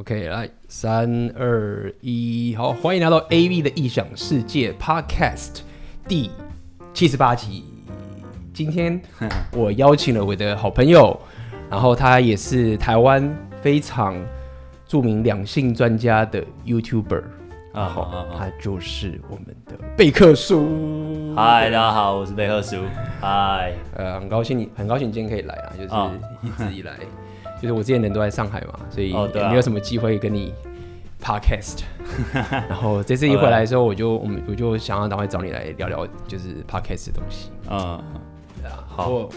OK，来，三二一，好，欢迎来到 AV 的异想世界 Podcast 第七十八集。今天 我邀请了我的好朋友，然后他也是台湾非常著名两性专家的 YouTuber，然后他就是我们的贝克书。嗨，大家好，我是贝克书。嗨，呃，很高兴你，很高兴你今天可以来啊，就是一直以来。就是我之前人都在上海嘛，所以也没有什么机会跟你 podcast。Oh, 啊、然后这次一回来的时候，我就我们我就想要赶快找你来聊聊，就是 podcast 的东西。嗯，对啊，好。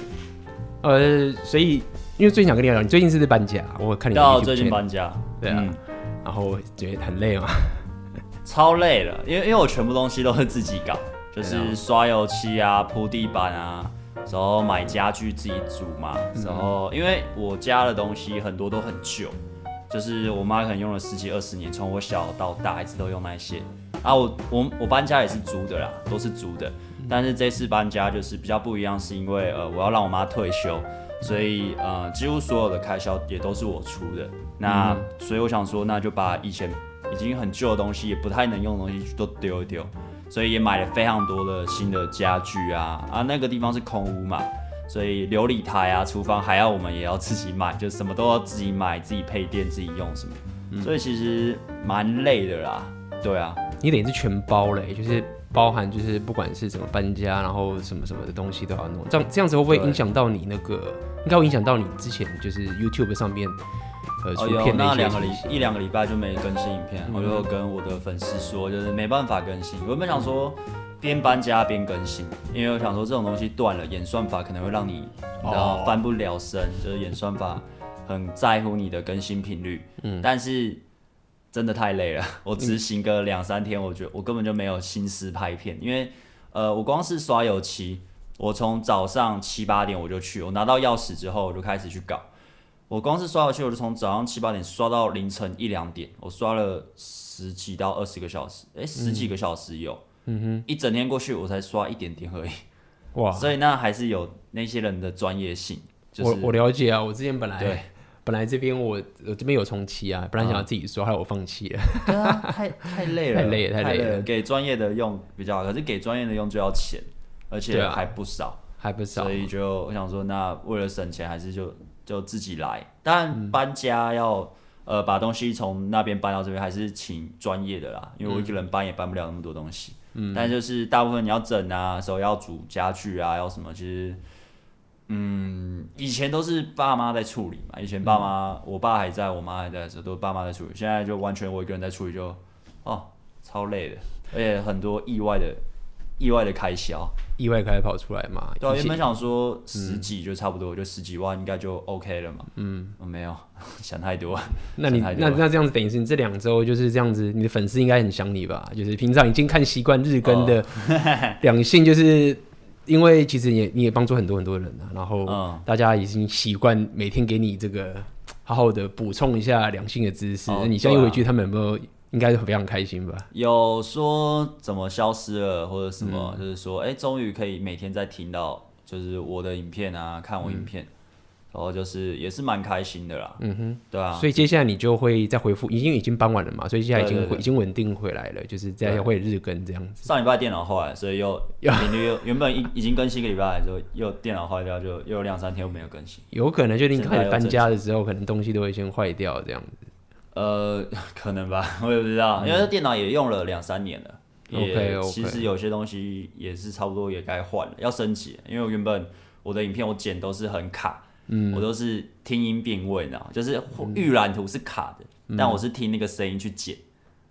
呃，所以因为最近想跟你聊聊，你最近是不是搬家？我看你到最近搬家，对啊。嗯、然后觉得很累嘛，超累了，因为因为我全部东西都是自己搞，就是刷油漆啊、铺地板啊。然后买家具自己煮嘛，然后因为我家的东西很多都很旧，就是我妈可能用了十几二十年，从我小到大一直都用那些。啊，我我我搬家也是租的啦，都是租的。但是这次搬家就是比较不一样，是因为呃我要让我妈退休，所以呃几乎所有的开销也都是我出的。那所以我想说，那就把以前已经很旧的东西，也不太能用的东西都丢一丢。所以也买了非常多的新的家具啊啊，那个地方是空屋嘛，所以琉璃台啊、厨房还要我们也要自己买，就什么都要自己买、自己配电、自己用什么，嗯、所以其实蛮累的啦。对啊，你等于是全包嘞，就是包含就是不管是怎么搬家，然后什么什么的东西都要弄，这样这样子会不会影响到你那个？应该会影响到你之前就是 YouTube 上面。哦，有那两个礼一两个礼拜就没更新影片，嗯、我就跟我的粉丝说，就是没办法更新。我原本想说边搬家边更新，因为我想说这种东西断了，演算法可能会让你然后翻不了身，就是演算法很在乎你的更新频率。嗯，但是真的太累了，我执行个两三天，我觉得我根本就没有心思拍片，因为呃，我光是刷油漆，我从早上七八点我就去，我拿到钥匙之后我就开始去搞。我光是刷游戏，我就从早上七八点刷到凌晨一两点，我刷了十几到二十个小时，哎、欸，十几个小时有，嗯哼，一整天过去我才刷一点点而已，哇，所以那还是有那些人的专业性。就是、我我了解啊，我之前本来对本来这边我我这边有重漆啊，本来想要自己刷，后来我放弃了，对啊，太太 累了，太累了，太累了，累了给专业的用比较好，可是给专业的用就要钱，而且还不少，啊、还不少，所以就我想说，那为了省钱，还是就。就自己来，但搬家要、嗯、呃把东西从那边搬到这边，还是请专业的啦，因为我一个人搬也搬不了那么多东西。嗯，但就是大部分你要整啊，时候要煮家具啊，要什么，其实嗯以前都是爸妈在处理嘛，以前爸妈、嗯、我爸还在我妈还在的时候，都是爸妈在处理，现在就完全我一个人在处理就，就哦超累的，而且很多意外的。意外的开销，意外开始跑出来嘛？对，原本想说十几就差不多，嗯、就十几万应该就 OK 了嘛。嗯，我没有 想太多。那你那那这样子等于是你这两周就是这样子，你的粉丝应该很想你吧？就是平常已经看习惯日更的 两性，就是因为其实也你也帮助很多很多人啊，然后大家已经习惯每天给你这个好好的补充一下两性的知识。那、哦、你现在又回去，他们有没有？应该是非常开心吧？有说怎么消失了，或者什么，嗯、就是说，哎、欸，终于可以每天在听到，就是我的影片啊，看我影片，嗯、然后就是也是蛮开心的啦。嗯哼，对啊。所以接下来你就会再回复，已经已经搬完了嘛，所以现在已经回已经稳定回来了，就是再会日更这样子。上礼拜电脑坏了，所以又 频率又原本已已经更新一个礼拜，之后又电脑坏掉，就又有两三天又没有更新。有可能就你开始搬家的时候，可能东西都会先坏掉这样子。呃，可能吧，我也不知道，因为这电脑也用了两三年了。OK，其实有些东西也是差不多也该换了，要升级。因为我原本我的影片我剪都是很卡，嗯，我都是听音辨位呢，就是预览图是卡的，但我是听那个声音去剪。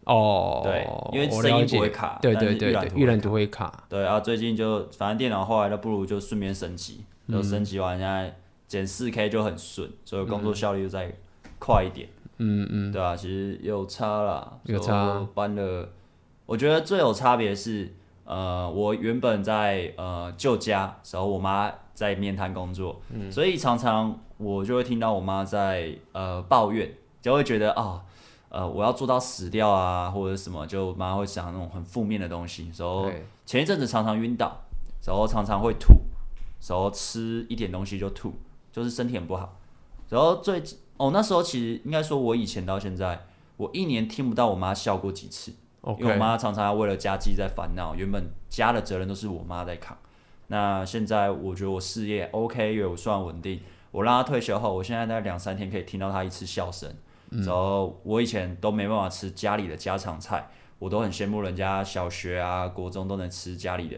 哦，对，因为声音不会卡，对对对，预览图会卡。对啊，最近就反正电脑坏了，不如就顺便升级，就升级完现在剪四 K 就很顺，所以工作效率就再快一点。嗯嗯嗯，对啊，其实有差啦，有差。搬了，我觉得最有差别是，呃，我原本在呃旧家时候，我妈在面摊工作，嗯、所以常常我就会听到我妈在呃抱怨，就会觉得啊、哦，呃，我要做到死掉啊，或者什么，就妈会想那种很负面的东西。然后前一阵子常常晕倒，然后常常会吐，然后吃一点东西就吐，就是身体很不好。然后最哦，那时候其实应该说，我以前到现在，我一年听不到我妈笑过几次。因为我妈常常要为了家计在烦恼，原本家的责任都是我妈在扛。那现在我觉得我事业 OK，因为我算稳定。我让她退休后，我现在在两三天可以听到她一次笑声。然后我以前都没办法吃家里的家常菜，我都很羡慕人家小学啊、国中都能吃家里的，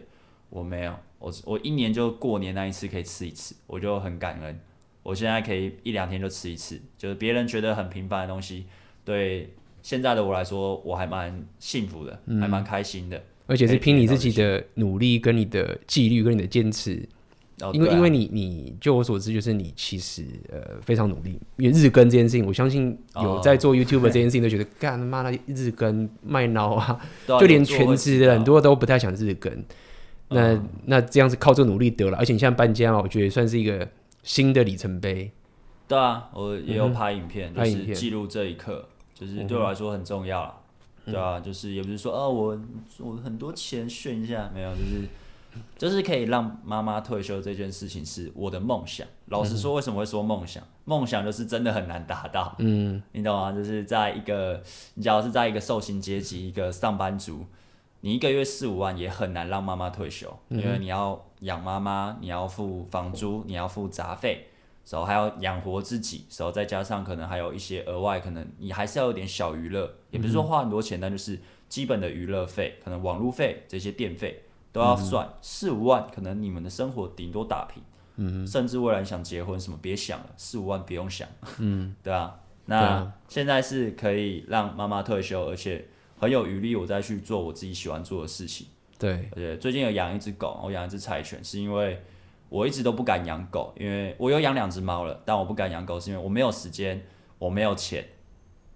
我没有。我我一年就过年那一次可以吃一次，我就很感恩。我现在可以一两天就吃一次，就是别人觉得很平凡的东西，对。现在的我来说，我还蛮幸福的，嗯、还蛮开心的，而且是凭你自己的努力、跟你的纪律、跟你的坚持。哦、因为，啊、因为你，你就我所知，就是你其实呃非常努力。因为日更这件事情，我相信有在做 YouTube 这件事情，都觉得干他妈的日更卖脑啊，就连全职的很多都不太想日更。那、嗯、那这样子靠这个努力得了，而且你现在搬家嘛，我觉得算是一个新的里程碑。对啊，我也有拍影片，嗯、就是记录这一刻。就是对我来说很重要对啊，就是也不是说啊，我我很多钱炫一下，没有，就是就是可以让妈妈退休这件事情是我的梦想。老实说，为什么会说梦想？梦想就是真的很难达到，嗯，你懂吗？就是在一个，你假如是在一个受薪阶级，一个上班族，你一个月四五万也很难让妈妈退休，因为你要养妈妈，你要付房租，你要付杂费。然后还要养活自己，然后再加上可能还有一些额外，可能你还是要有点小娱乐，也不是说花很多钱，但就是基本的娱乐费，可能网路费这些电费都要算四五万，可能你们的生活顶多打平，嗯，甚至未来想结婚什么别想了，四五万不用想，嗯，对啊，那现在是可以让妈妈退休，而且很有余力，我再去做我自己喜欢做的事情，对，而且最近有养一只狗，我养一只柴犬，是因为。我一直都不敢养狗，因为我有养两只猫了，但我不敢养狗是因为我没有时间，我没有钱，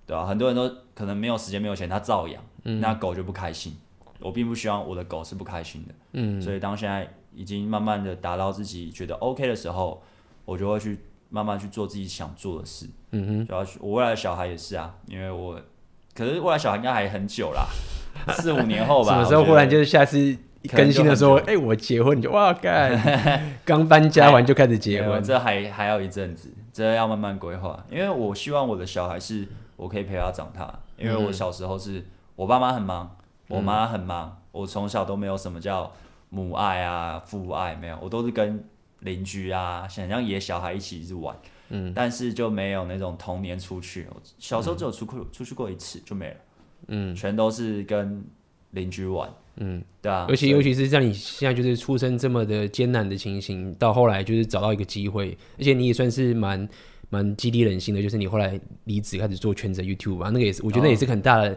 对吧？很多人都可能没有时间、没有钱，他照养，嗯、那狗就不开心。我并不希望我的狗是不开心的，嗯，所以当现在已经慢慢的达到自己觉得 OK 的时候，我就会去慢慢去做自己想做的事，嗯哼，主要我未来的小孩也是啊，因为我，可是未来小孩应该还很久啦，四五年后吧，什么时候忽然就是下次？更新的时候，哎、欸，我结婚你就哇干，刚搬家完就开始结婚，这还还要一阵子，这要慢慢规划。因为我希望我的小孩是我可以陪他长大，因为我小时候是我爸妈很忙，我妈很忙，嗯、我从小都没有什么叫母爱啊、父爱，没有，我都是跟邻居啊，想像野小孩一起一直玩，嗯，但是就没有那种童年出去，小时候只有出去出去过一次就没了，嗯，全都是跟邻居玩。嗯，对啊，而且尤其是像你现在就是出生这么的艰难的情形，到后来就是找到一个机会，而且你也算是蛮蛮激励人心的，就是你后来离职开始做全职 YouTube 吧，那个也是我觉得也是很大的、哦、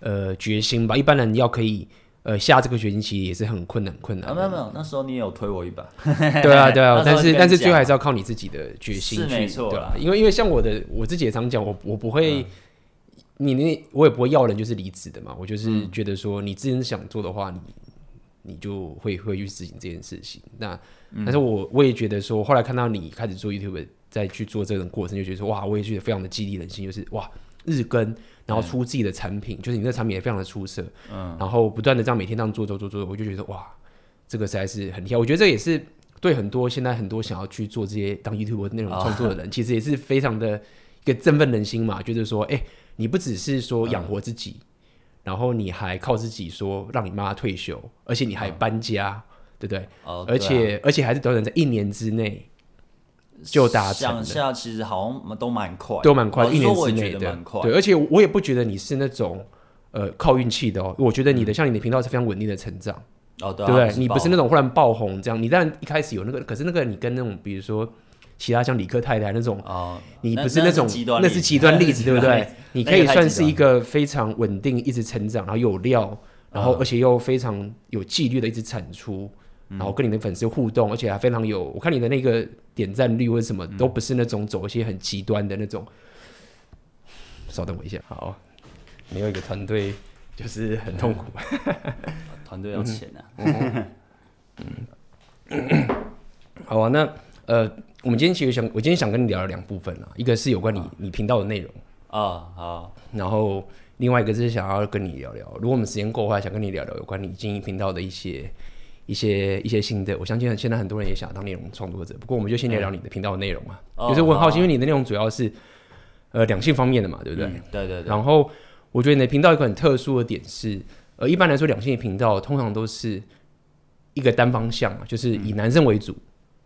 呃决心吧。一般人要可以呃下这个决心，其实也是很困难困难。啊，没有没有，那时候你也有推我一把。对 啊对啊，但是但是最后还是要靠你自己的决心去，是没错，对啊，因为因为像我的我自己也常讲，我我不会。嗯你那，我也不会要人就是离职的嘛。我就是觉得说，你自己想做的话，你你就会会去执行这件事情。那但是我我也觉得说，后来看到你开始做 YouTube，再去做这种过程，就觉得说，哇，我也觉得非常的激励人心。就是哇，日更，然后出自己的产品，就是你那个产品也非常的出色。嗯。然后不断的这样每天这样做做做做，我就觉得哇，这个实在是很厉害。我觉得这也是对很多现在很多想要去做这些当 YouTube 内容创作的人，其实也是非常的一个振奋人心嘛。就是说，哎。你不只是说养活自己，嗯、然后你还靠自己说让你妈退休，而且你还搬家，嗯、对不对？哦、而且、啊、而且还是短短在一年之内就达成。想下其实好像都蛮快，都蛮快，一年之内的。对，而且我也不觉得你是那种呃靠运气的哦。我觉得你的、嗯、像你的频道是非常稳定的成长，哦，对，啊、对不对？不你不是那种忽然爆红这样。你当然一开始有那个，可是那个你跟那种比如说。其他像理科太太那种，哦、你不是那种，那是极端例子，对不对？你可以算是一个非常稳定、一直成长，然后有料，然后而且又非常有纪律的一直产出，嗯、然后跟你的粉丝互动，而且还非常有。我看你的那个点赞率或者什么，都不是那种走一些很极端的那种。稍、嗯、等我一下，好，没有一个团队就是很痛苦。团队、嗯、要钱啊。嗯，嗯好啊，那呃。我们今天其实想，我今天想跟你聊的两部分啊，一个是有关你、啊、你频道的内容啊，好，然后另外一个是想要跟你聊聊，如果我们时间够的话，想跟你聊聊有关你经营频道的一些一些一些新的。我相信现在很多人也想当内容创作者，不过我们就先聊聊你的频道的内容啊。嗯、就是我很好奇，因为你的内容主要是呃两性方面的嘛，对不对？嗯、对对对。然后我觉得你的频道有个很特殊的点是，呃，一般来说两性的频道通常都是一个单方向嘛，就是以男生为主、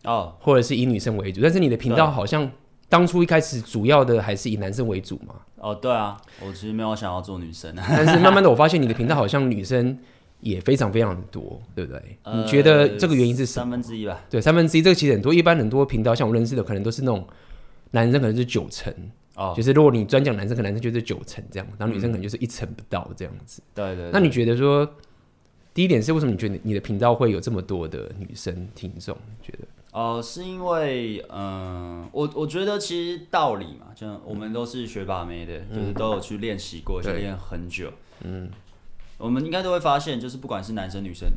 嗯、哦，或者是以女生为主。但是你的频道好像当初一开始主要的还是以男生为主嘛？哦，对啊，我其实没有想要做女生啊。但是慢慢的我发现你的频道好像女生。也非常非常多，对不对？呃、你觉得这个原因是什么？三分之一吧。对，三分之一，这个其实很多。一般很多频道，像我认识的，可能都是那种男生可能是九成哦，就是如果你专讲男生，可能男生就是九成这样，然后女生可能就是一成不到这样子。对，对对。那你觉得说，第一点是为什么你觉得你的频道会有这么多的女生听众？觉得？哦、呃，是因为嗯、呃，我我觉得其实道理嘛，就我们都是学把妹的，嗯、就是都有去练习过，去练很久，嗯。我们应该都会发现，就是不管是男生女生，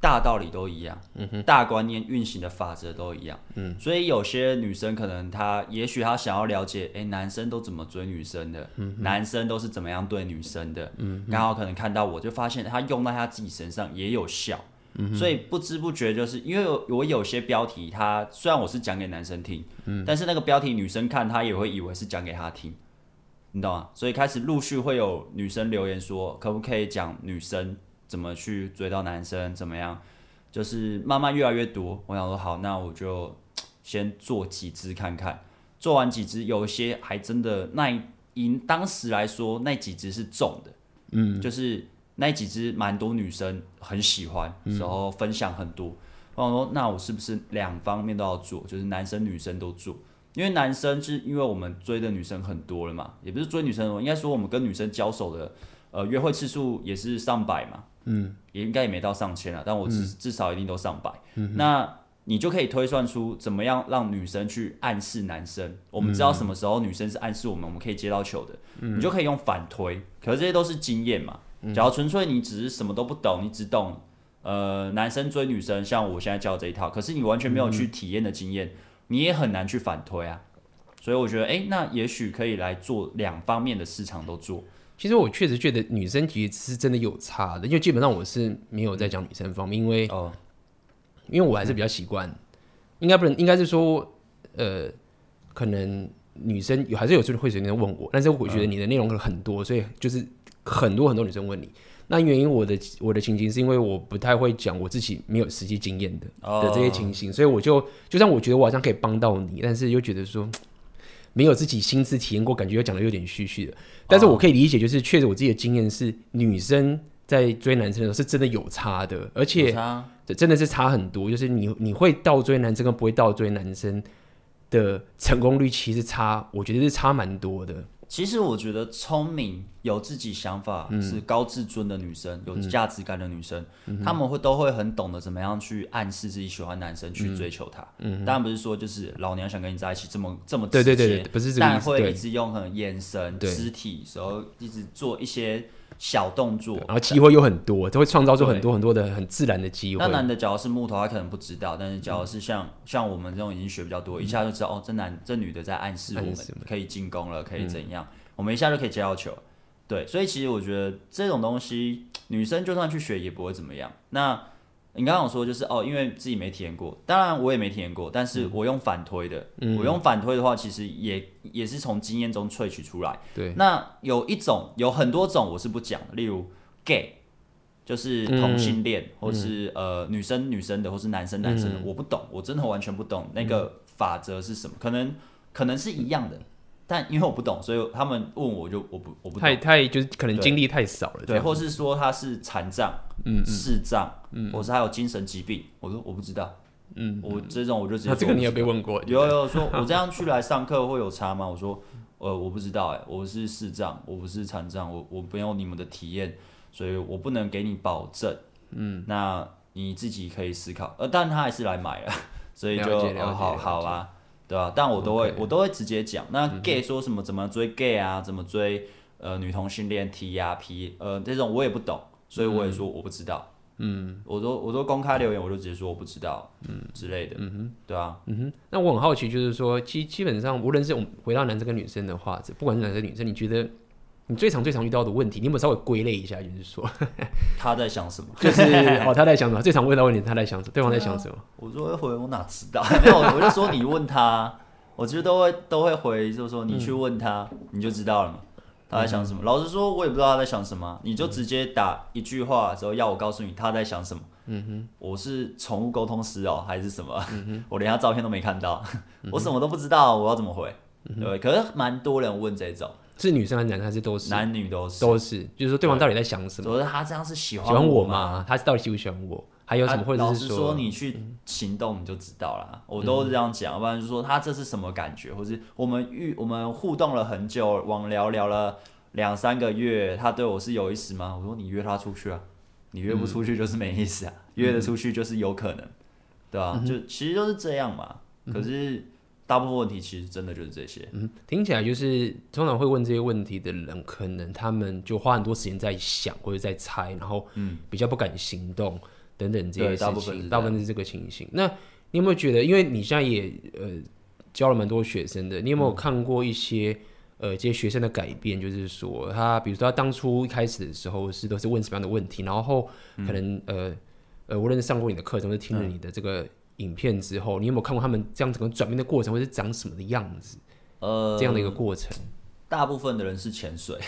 大道理都一样，嗯哼，大观念运行的法则都一样，嗯，所以有些女生可能她也许她想要了解，哎，男生都怎么追女生的，嗯，男生都是怎么样对女生的，嗯，刚好可能看到我就发现她用在她自己身上也有效，嗯，所以不知不觉就是因为我有些标题，它虽然我是讲给男生听，嗯，但是那个标题女生看她也会以为是讲给她听。你懂吗？所以开始陆续会有女生留言说，可不可以讲女生怎么去追到男生，怎么样？就是慢慢越来越多。我想说，好，那我就先做几支看看。做完几支，有一些还真的那以当时来说，那几支是中的，嗯，就是那几支蛮多女生很喜欢，然后分享很多。我想说，那我是不是两方面都要做？就是男生女生都做。因为男生是因为我们追的女生很多了嘛，也不是追女生多，应该说我们跟女生交手的，呃，约会次数也是上百嘛，嗯，也应该也没到上千了，但我至、嗯、至少一定都上百。嗯、那你就可以推算出怎么样让女生去暗示男生，我们知道什么时候女生是暗示我们，我们可以接到球的，嗯、你就可以用反推。可是这些都是经验嘛，假如纯粹你只是什么都不懂，你只懂呃男生追女生，像我现在教这一套，可是你完全没有去体验的经验。嗯你也很难去反推啊，所以我觉得，哎、欸，那也许可以来做两方面的市场都做。其实我确实觉得女生其实是真的有差的，因为基本上我是没有在讲女生方面，因为哦，因为我还是比较习惯，嗯、应该不能，应该是说，呃，可能女生有还是有时候会随便问我，但是我觉得你的内容可能很多，所以就是很多很多女生问你。那原因我的我的情形是因为我不太会讲我自己没有实际经验的的这些情形，所以我就就算我觉得我好像可以帮到你，但是又觉得说 没有自己亲自体验过，感觉又讲的有点虚虚的。但是我可以理解，就是确实我自己的经验是女生在追男生的时候是真的有差的，而且这真的是差很多。就是你你会倒追男生跟不会倒追男生的成功率其实差，我觉得是差蛮多的。其实我觉得聪明、有自己想法、是高自尊的女生，嗯、有价值感的女生，她、嗯、们会都会很懂得怎么样去暗示自己喜欢男生，去追求他。当然不是说就是老娘想跟你在一起这么这么直接，对对对，不是但会一直用很眼神、肢体，然后一直做一些小动作，然后机会又很多，就会创造出很多很多的很自然的机会。那男的假如是木头，他可能不知道，但是假如是像、嗯、像我们这种已经学比较多，一下就知道、嗯、哦，这男这女的在暗示我们可以进攻了，可以怎样？嗯、我们一下就可以接到球。对，所以其实我觉得这种东西，女生就算去学也不会怎么样。那。你刚刚有说就是哦，因为自己没体验过，当然我也没体验过，但是我用反推的，嗯、我用反推的话，其实也也是从经验中萃取出来。对，那有一种，有很多种我是不讲的，例如 gay，就是同性恋，嗯、或是呃女生女生的，或是男生男生的，嗯、我不懂，我真的完全不懂那个法则是什么，可能可能是一样的。但因为我不懂，所以他们问我就我不我不太太就是可能经历太少了，对，或是说他是残障、嗯视障，嗯，或是还有精神疾病，我说我不知道，嗯，我这种我就直接说。这个你有被问过？有有说，我这样去来上课会有差吗？我说，呃，我不知道，哎，我是视障，我不是残障，我我没有你们的体验，所以我不能给你保证，嗯，那你自己可以思考，呃，但他还是来买了，所以就好好啊。对吧？但我都会.我都会直接讲。那 gay 说什么？怎么追 gay 啊？怎么追呃女同性恋 T 呀 P 呃这种我也不懂，所以我也说我不知道。嗯，我都我都公开留言，我就直接说我不知道。嗯之类的。嗯哼，对啊。嗯哼。那我很好奇，就是说，基基本上无论是我们回到男生跟女生的话，不管是男生女生，你觉得？你最常最常遇到的问题，你有没有稍微归类一下？就是说他在想什么？就是 哦，他在想什么？最常问到问题，他在想什么？对方在想什么？我说回我哪知道？没有，我就说你问他，我其实都会都会回，就是说你去问他，嗯、你就知道了嘛，他在想什么。嗯、老实说，我也不知道他在想什么，你就直接打一句话之后要我告诉你他在想什么。嗯哼，我是宠物沟通师哦，还是什么？嗯、哼 我连他照片都没看到，嗯、我什么都不知道，我要怎么回？嗯、哼对，可是蛮多人问这种，是女生还是男生还是都是？男女都是，都是，就是说对方到底在想什么？就是他这样是喜欢喜欢我吗？他是到底喜不喜欢我？还有什么？或者是说，说你去行动你就知道了。嗯、我都是这样讲，要不然就说他这是什么感觉，或是我们遇我们互动了很久，网聊聊了两三个月，他对我是有意思吗？我说你约他出去啊。你约不出去就是没意思啊，嗯、约得出去就是有可能，嗯、对吧、就其实都是这样嘛。嗯、可是大部分问题其实真的就是这些。嗯，听起来就是通常会问这些问题的人，可能他们就花很多时间在想或者在猜，然后嗯，比较不敢行动等等这些事情。大部分大部分是这个情形。那你有没有觉得，因为你现在也呃教了蛮多学生的，你有没有看过一些？嗯呃，这些学生的改变，就是说，他比如说他当初一开始的时候是都是问什么样的问题，然后可能、嗯、呃呃，无论是上过你的课程，或是听了你的这个影片之后，嗯、你有没有看过他们这样整个转变的过程，或是长什么的样子？呃，这样的一个过程，大部分的人是潜水，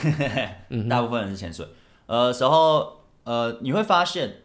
大部分人是潜水。呃，时候呃，你会发现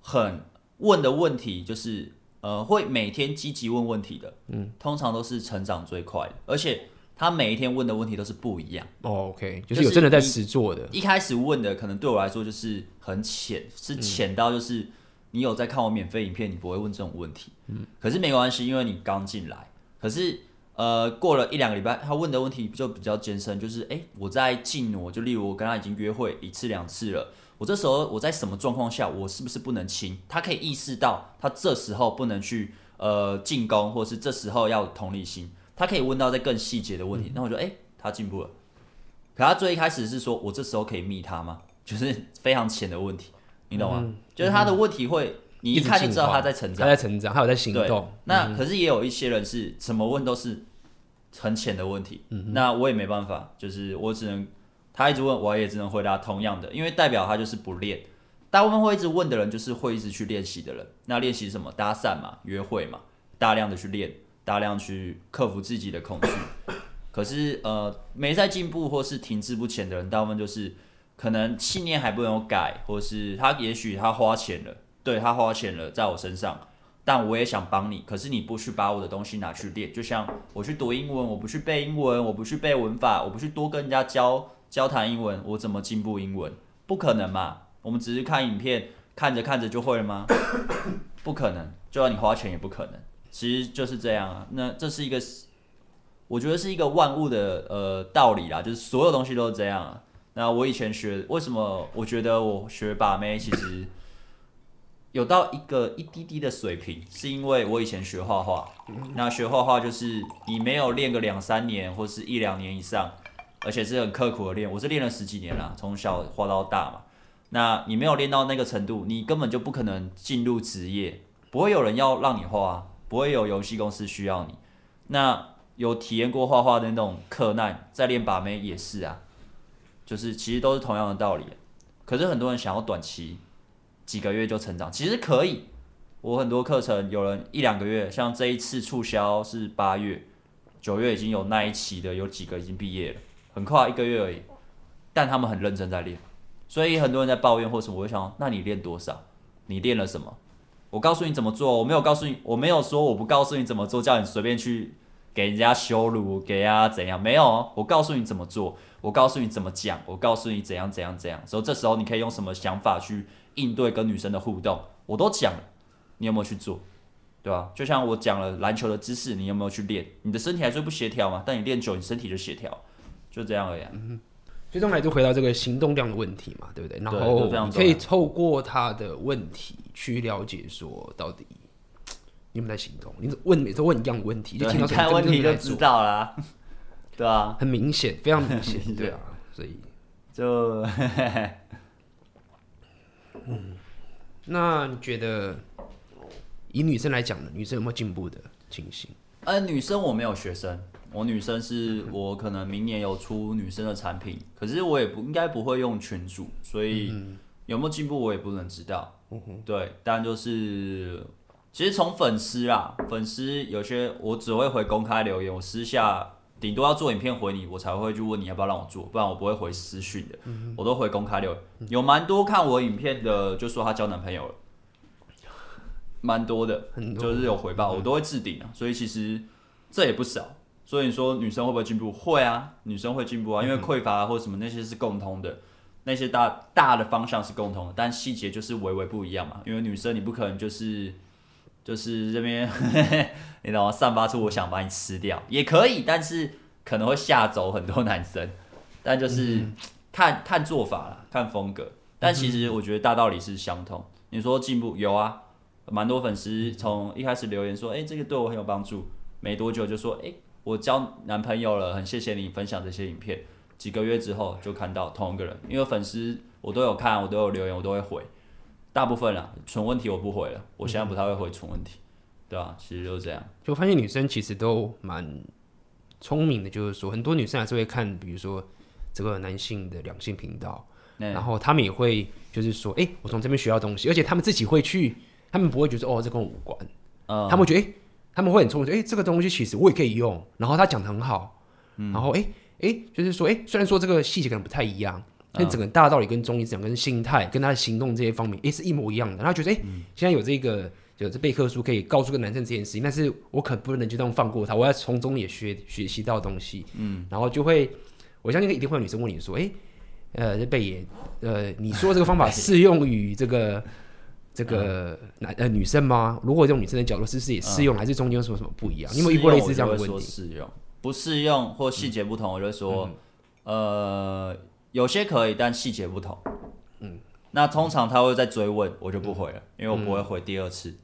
很问的问题就是呃，会每天积极问问题的，嗯，通常都是成长最快的，而且。他每一天问的问题都是不一样哦，OK，就是有真的在实做的。一开始问的可能对我来说就是很浅，是浅到就是你有在看我免费影片，你不会问这种问题。嗯，可是没关系，因为你刚进来。可是呃，过了一两个礼拜，他问的问题就比较艰深，就是哎，我在进，我就例如我跟他已经约会一次两次了，我这时候我在什么状况下，我是不是不能亲？他可以意识到他这时候不能去呃进攻，或是这时候要同理心。他可以问到在更细节的问题，嗯、那我觉得哎、欸，他进步了。可他最一开始是说，我这时候可以密他吗？就是非常浅的问题，你懂吗？嗯、就是他的问题会，你一看就知道他在成长，他在成长，他有在行动。那、嗯、可是也有一些人是怎么问都是很浅的问题，嗯、那我也没办法，就是我只能他一直问，我也只能回答同样的，因为代表他就是不练。大部分会一直问的人，就是会一直去练习的人。那练习什么？搭讪嘛，约会嘛，大量的去练。大量去克服自己的恐惧，可是呃没在进步或是停滞不前的人，大部分就是可能信念还不能改，或是他也许他花钱了，对，他花钱了在我身上，但我也想帮你，可是你不去把我的东西拿去练，就像我去读英文，我不去背英文，我不去背文法，我不去多跟人家交交谈英文，我怎么进步英文？不可能嘛？我们只是看影片，看着看着就会了吗？不可能，就算你花钱也不可能。其实就是这样啊，那这是一个，我觉得是一个万物的呃道理啦，就是所有东西都是这样啊。那我以前学，为什么我觉得我学把妹其实有到一个一滴滴的水平，是因为我以前学画画。那学画画就是你没有练个两三年或是一两年以上，而且是很刻苦的练，我是练了十几年了，从小画到大嘛。那你没有练到那个程度，你根本就不可能进入职业，不会有人要让你画啊。不会有游戏公司需要你。那有体验过画画的那种困难，在练把妹也是啊，就是其实都是同样的道理。可是很多人想要短期几个月就成长，其实可以。我很多课程有人一两个月，像这一次促销是八月、九月已经有那一期的，有几个已经毕业了，很快一个月而已。但他们很认真在练，所以很多人在抱怨或什么，我就想，那你练多少？你练了什么？我告诉你怎么做，我没有告诉你，我没有说我不告诉你怎么做，叫你随便去给人家羞辱，给人家怎样？没有，我告诉你怎么做，我告诉你怎么讲，我告诉你怎样怎样怎样。所以这时候你可以用什么想法去应对跟女生的互动，我都讲了，你有没有去做？对吧？就像我讲了篮球的姿势，你有没有去练？你的身体还是不协调嘛？但你练久，你身体就协调，就这样而已。嗯最终来就回到这个行动量的问题嘛，对不对？然后你可以透过他的问题去了解说，到底你有没有在行动？你问每次问一样的问题，就听到什么问题就知道了，对啊，很明显，非常明显，对啊，所以就，嗯，那你觉得以女生来讲呢？女生有没有进步的情形？呃，女生我没有学生。我女生是我可能明年有出女生的产品，可是我也不应该不会用群主，所以有没有进步我也不能知道。对，但就是其实从粉丝啊，粉丝有些我只会回公开留言，我私下顶多要做影片回你，我才会去问你要不要让我做，不然我不会回私讯的，嗯、我都回公开留言。有蛮多看我影片的，就说她交男朋友了，蛮多的，就是有回报，我都会置顶啊。所以其实这也不少。所以你说女生会不会进步？会啊，女生会进步啊，因为匮乏或者什么那些是共通的，那些大大的方向是共通的，但细节就是微微不一样嘛。因为女生你不可能就是。就是这边，你懂吗？散发出我想把你吃掉也可以，但是可能会吓走很多男生。但就是看、嗯、看做法啦，看风格。但其实我觉得大道理是相同。你说进步有啊，蛮多粉丝从一开始留言说，哎、欸，这个对我很有帮助。没多久就说，哎、欸，我交男朋友了，很谢谢你分享这些影片。几个月之后就看到同一个人，因为粉丝我都有看，我都有留言，我都会回。大部分啦，蠢问题我不回了。我现在不太会回蠢问题，嗯、对吧、啊？其实就是这样。就发现女生其实都蛮聪明的，就是说很多女生还是会看，比如说这个男性的两性频道，嗯、然后他们也会就是说，哎、欸，我从这边学到东西，而且他们自己会去，他们不会觉得哦，这跟我无关。嗯。他们觉得，哎、欸，他们会很聪明，哎、欸，这个东西其实我也可以用。然后他讲的很好，嗯、然后，哎、欸，哎、欸，就是说，哎、欸，虽然说这个细节可能不太一样。跟整个大道理跟中医讲，跟心态，跟他的行动这些方面，也、欸、是一模一样的。然后觉得，哎、欸，现在有这个有这备课书，可以告诉个男生这件事情，但是我可不能就这样放过他，我要从中也学学习到东西。嗯，然后就会，我相信一定会有女生问你说，哎、欸，呃，这贝爷，呃，你说这个方法适用于这个 这个男呃女生吗？如果用女生的角度，是不是也适用，还是中间有什么什么不一样？你有没有遇过类似这样的问题？适用不适用或细节不同，我就说，嗯、呃。有些可以，但细节不同。嗯，那通常他会再追问，我就不回了，嗯、因为我不会回第二次。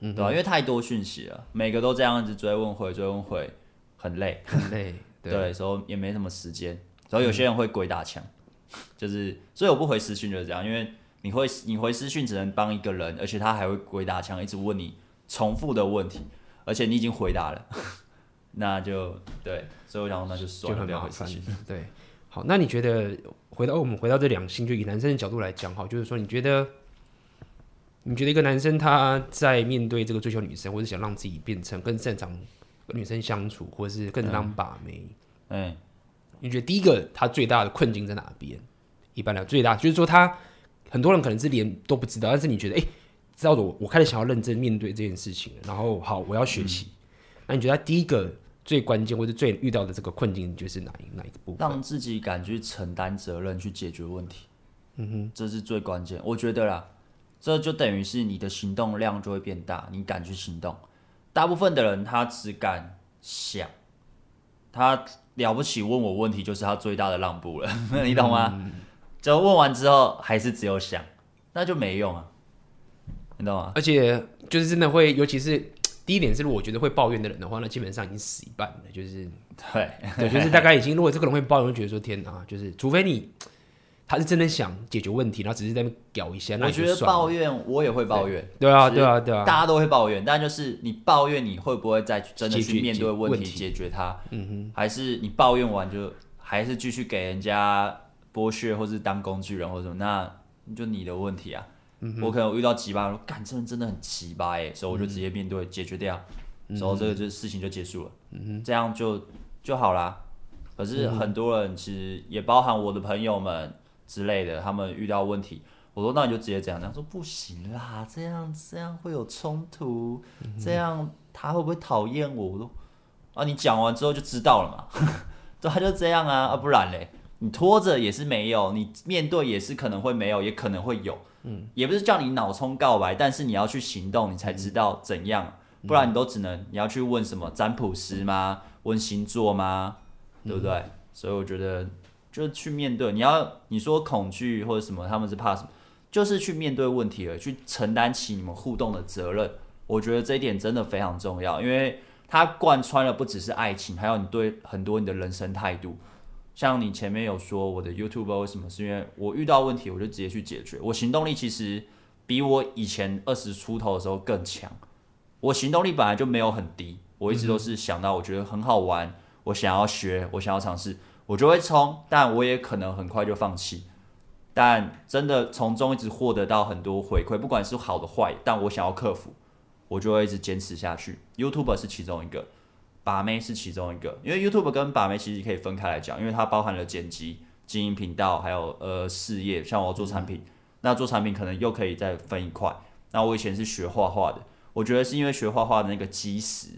嗯，对吧？因为太多讯息了，每个都这样子追问回追问回，很累，很累。对，所以也没什么时间。所以有些人会鬼打墙，嗯、就是所以我不回私讯就是这样，因为你会你回私讯只能帮一个人，而且他还会鬼打墙，一直问你重复的问题，而且你已经回答了，那就对。所以我想说那就算了，不要回私讯。对。好，那你觉得回到我们回到这两性，就以男生的角度来讲，哈，就是说，你觉得你觉得一个男生他在面对这个追求女生，或者想让自己变成更擅长跟女生相处，或者是更当把妹，嗯，你觉得第一个他最大的困境在哪边？一般来讲，最大就是说他很多人可能是连都不知道，但是你觉得，哎、欸，知道的我，我开始想要认真面对这件事情，然后好，我要学习。嗯、那你觉得他第一个？最关键或者最遇到的这个困境就是哪一哪一个部分？让自己敢去承担责任，去解决问题。嗯哼，这是最关键。我觉得啦，这就等于是你的行动量就会变大，你敢去行动。大部分的人他只敢想，他了不起问我问题就是他最大的让步了，你懂吗？嗯、就问完之后还是只有想，那就没用啊，你懂吗？而且就是真的会，尤其是。第一点是，如果我觉得会抱怨的人的话，那基本上已经死一半了。就是对对，就是大概已经，如果这个人会抱怨，就觉得说天哪，就是除非你他是真的想解决问题，然后只是在那搞一下。那我觉得抱怨我也会抱怨，对啊对啊对啊，大家都会抱怨，但就是你抱怨你会不会再真的去面对问题解决它？嗯哼，还是你抱怨完就还是继续给人家剥削，或是当工具人或者什么？那就你的问题啊。我可能遇到奇葩，说干这人真的很奇葩哎，所以我就直接面对解决掉，然后这个就事情就结束了，这样就就好啦。可是很多人其实也包含我的朋友们之类的，他们遇到问题，我说那你就直接这样，他说不行啦，这样这样会有冲突，这样他会不会讨厌我？我说啊，你讲完之后就知道了嘛，对，他就这样啊，啊不然嘞，你拖着也是没有，你面对也是可能会没有，也可能会有。嗯，也不是叫你脑冲告白，但是你要去行动，你才知道怎样，嗯、不然你都只能你要去问什么占卜师吗？问星座吗？对不对？嗯、所以我觉得就去面对，你要你说恐惧或者什么，他们是怕什么？就是去面对问题了，去承担起你们互动的责任。我觉得这一点真的非常重要，因为它贯穿了不只是爱情，还有你对很多你的人生态度。像你前面有说我的 YouTube 为什么？是因为我遇到问题我就直接去解决，我行动力其实比我以前二十出头的时候更强。我行动力本来就没有很低，我一直都是想到我觉得很好玩，我想要学，我想要尝试，我就会冲，但我也可能很快就放弃。但真的从中一直获得到很多回馈，不管是好的坏，但我想要克服，我就会一直坚持下去。YouTube 是其中一个，把妹是其中一个，因为 YouTube 跟把妹其实可以分开来讲，因为它包含了剪辑、经营频道，还有呃事业，像我要做产品，嗯、那做产品可能又可以再分一块。那我以前是学画画的，我觉得是因为学画画的那个基石，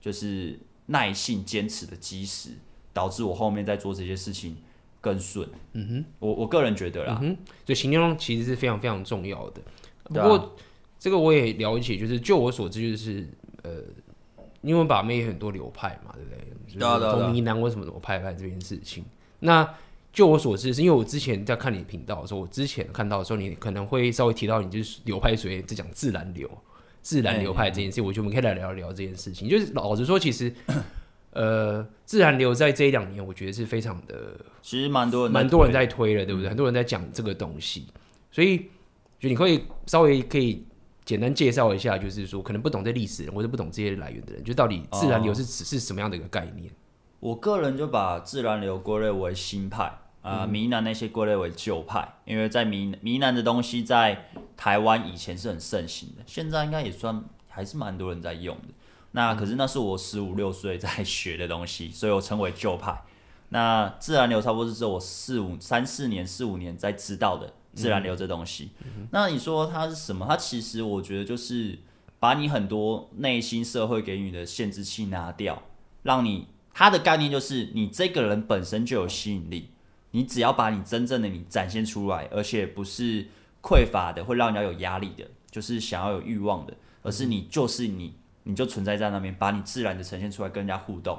就是耐性、坚持的基石，导致我后面在做这些事情更顺。嗯哼，我我个人觉得啦，嗯哼，所以行动其实是非常非常重要的。不过、啊、这个我也了解，就是就我所知，就是呃，因为把妹有很多流派嘛，对不对？对啊，对啊。从迷男为什么怎么派派这件事情？那就我所知，是因为我之前在看你频道的时候，我之前看到的时候，你可能会稍微提到你就是流派属于在讲自然流、自然流派这件事情，我觉得我们可以来聊一聊这件事情。就是老实说，其实呃，自然流在这一两年，我觉得是非常的，其实蛮多人蛮多人在推了，对不对？很多人在讲这个东西，所以就你可以稍微可以简单介绍一下，就是说可能不懂这历史人或者不懂这些来源的人，就到底自然流是只是什么样的一个概念？我个人就把自然流归类为新派。啊，迷南那些归类为旧派，因为在迷迷南的东西在台湾以前是很盛行的，现在应该也算还是蛮多人在用的。那可是那是我十五六岁在学的东西，所以我称为旧派。那自然流差不多是只有我四五三四年四五年在知道的自然流这东西。那你说它是什么？它其实我觉得就是把你很多内心社会给你的限制器拿掉，让你它的概念就是你这个人本身就有吸引力。你只要把你真正的你展现出来，而且不是匮乏的，会让人家有压力的，就是想要有欲望的，而是你就是你，你就存在在那边，把你自然的呈现出来，跟人家互动，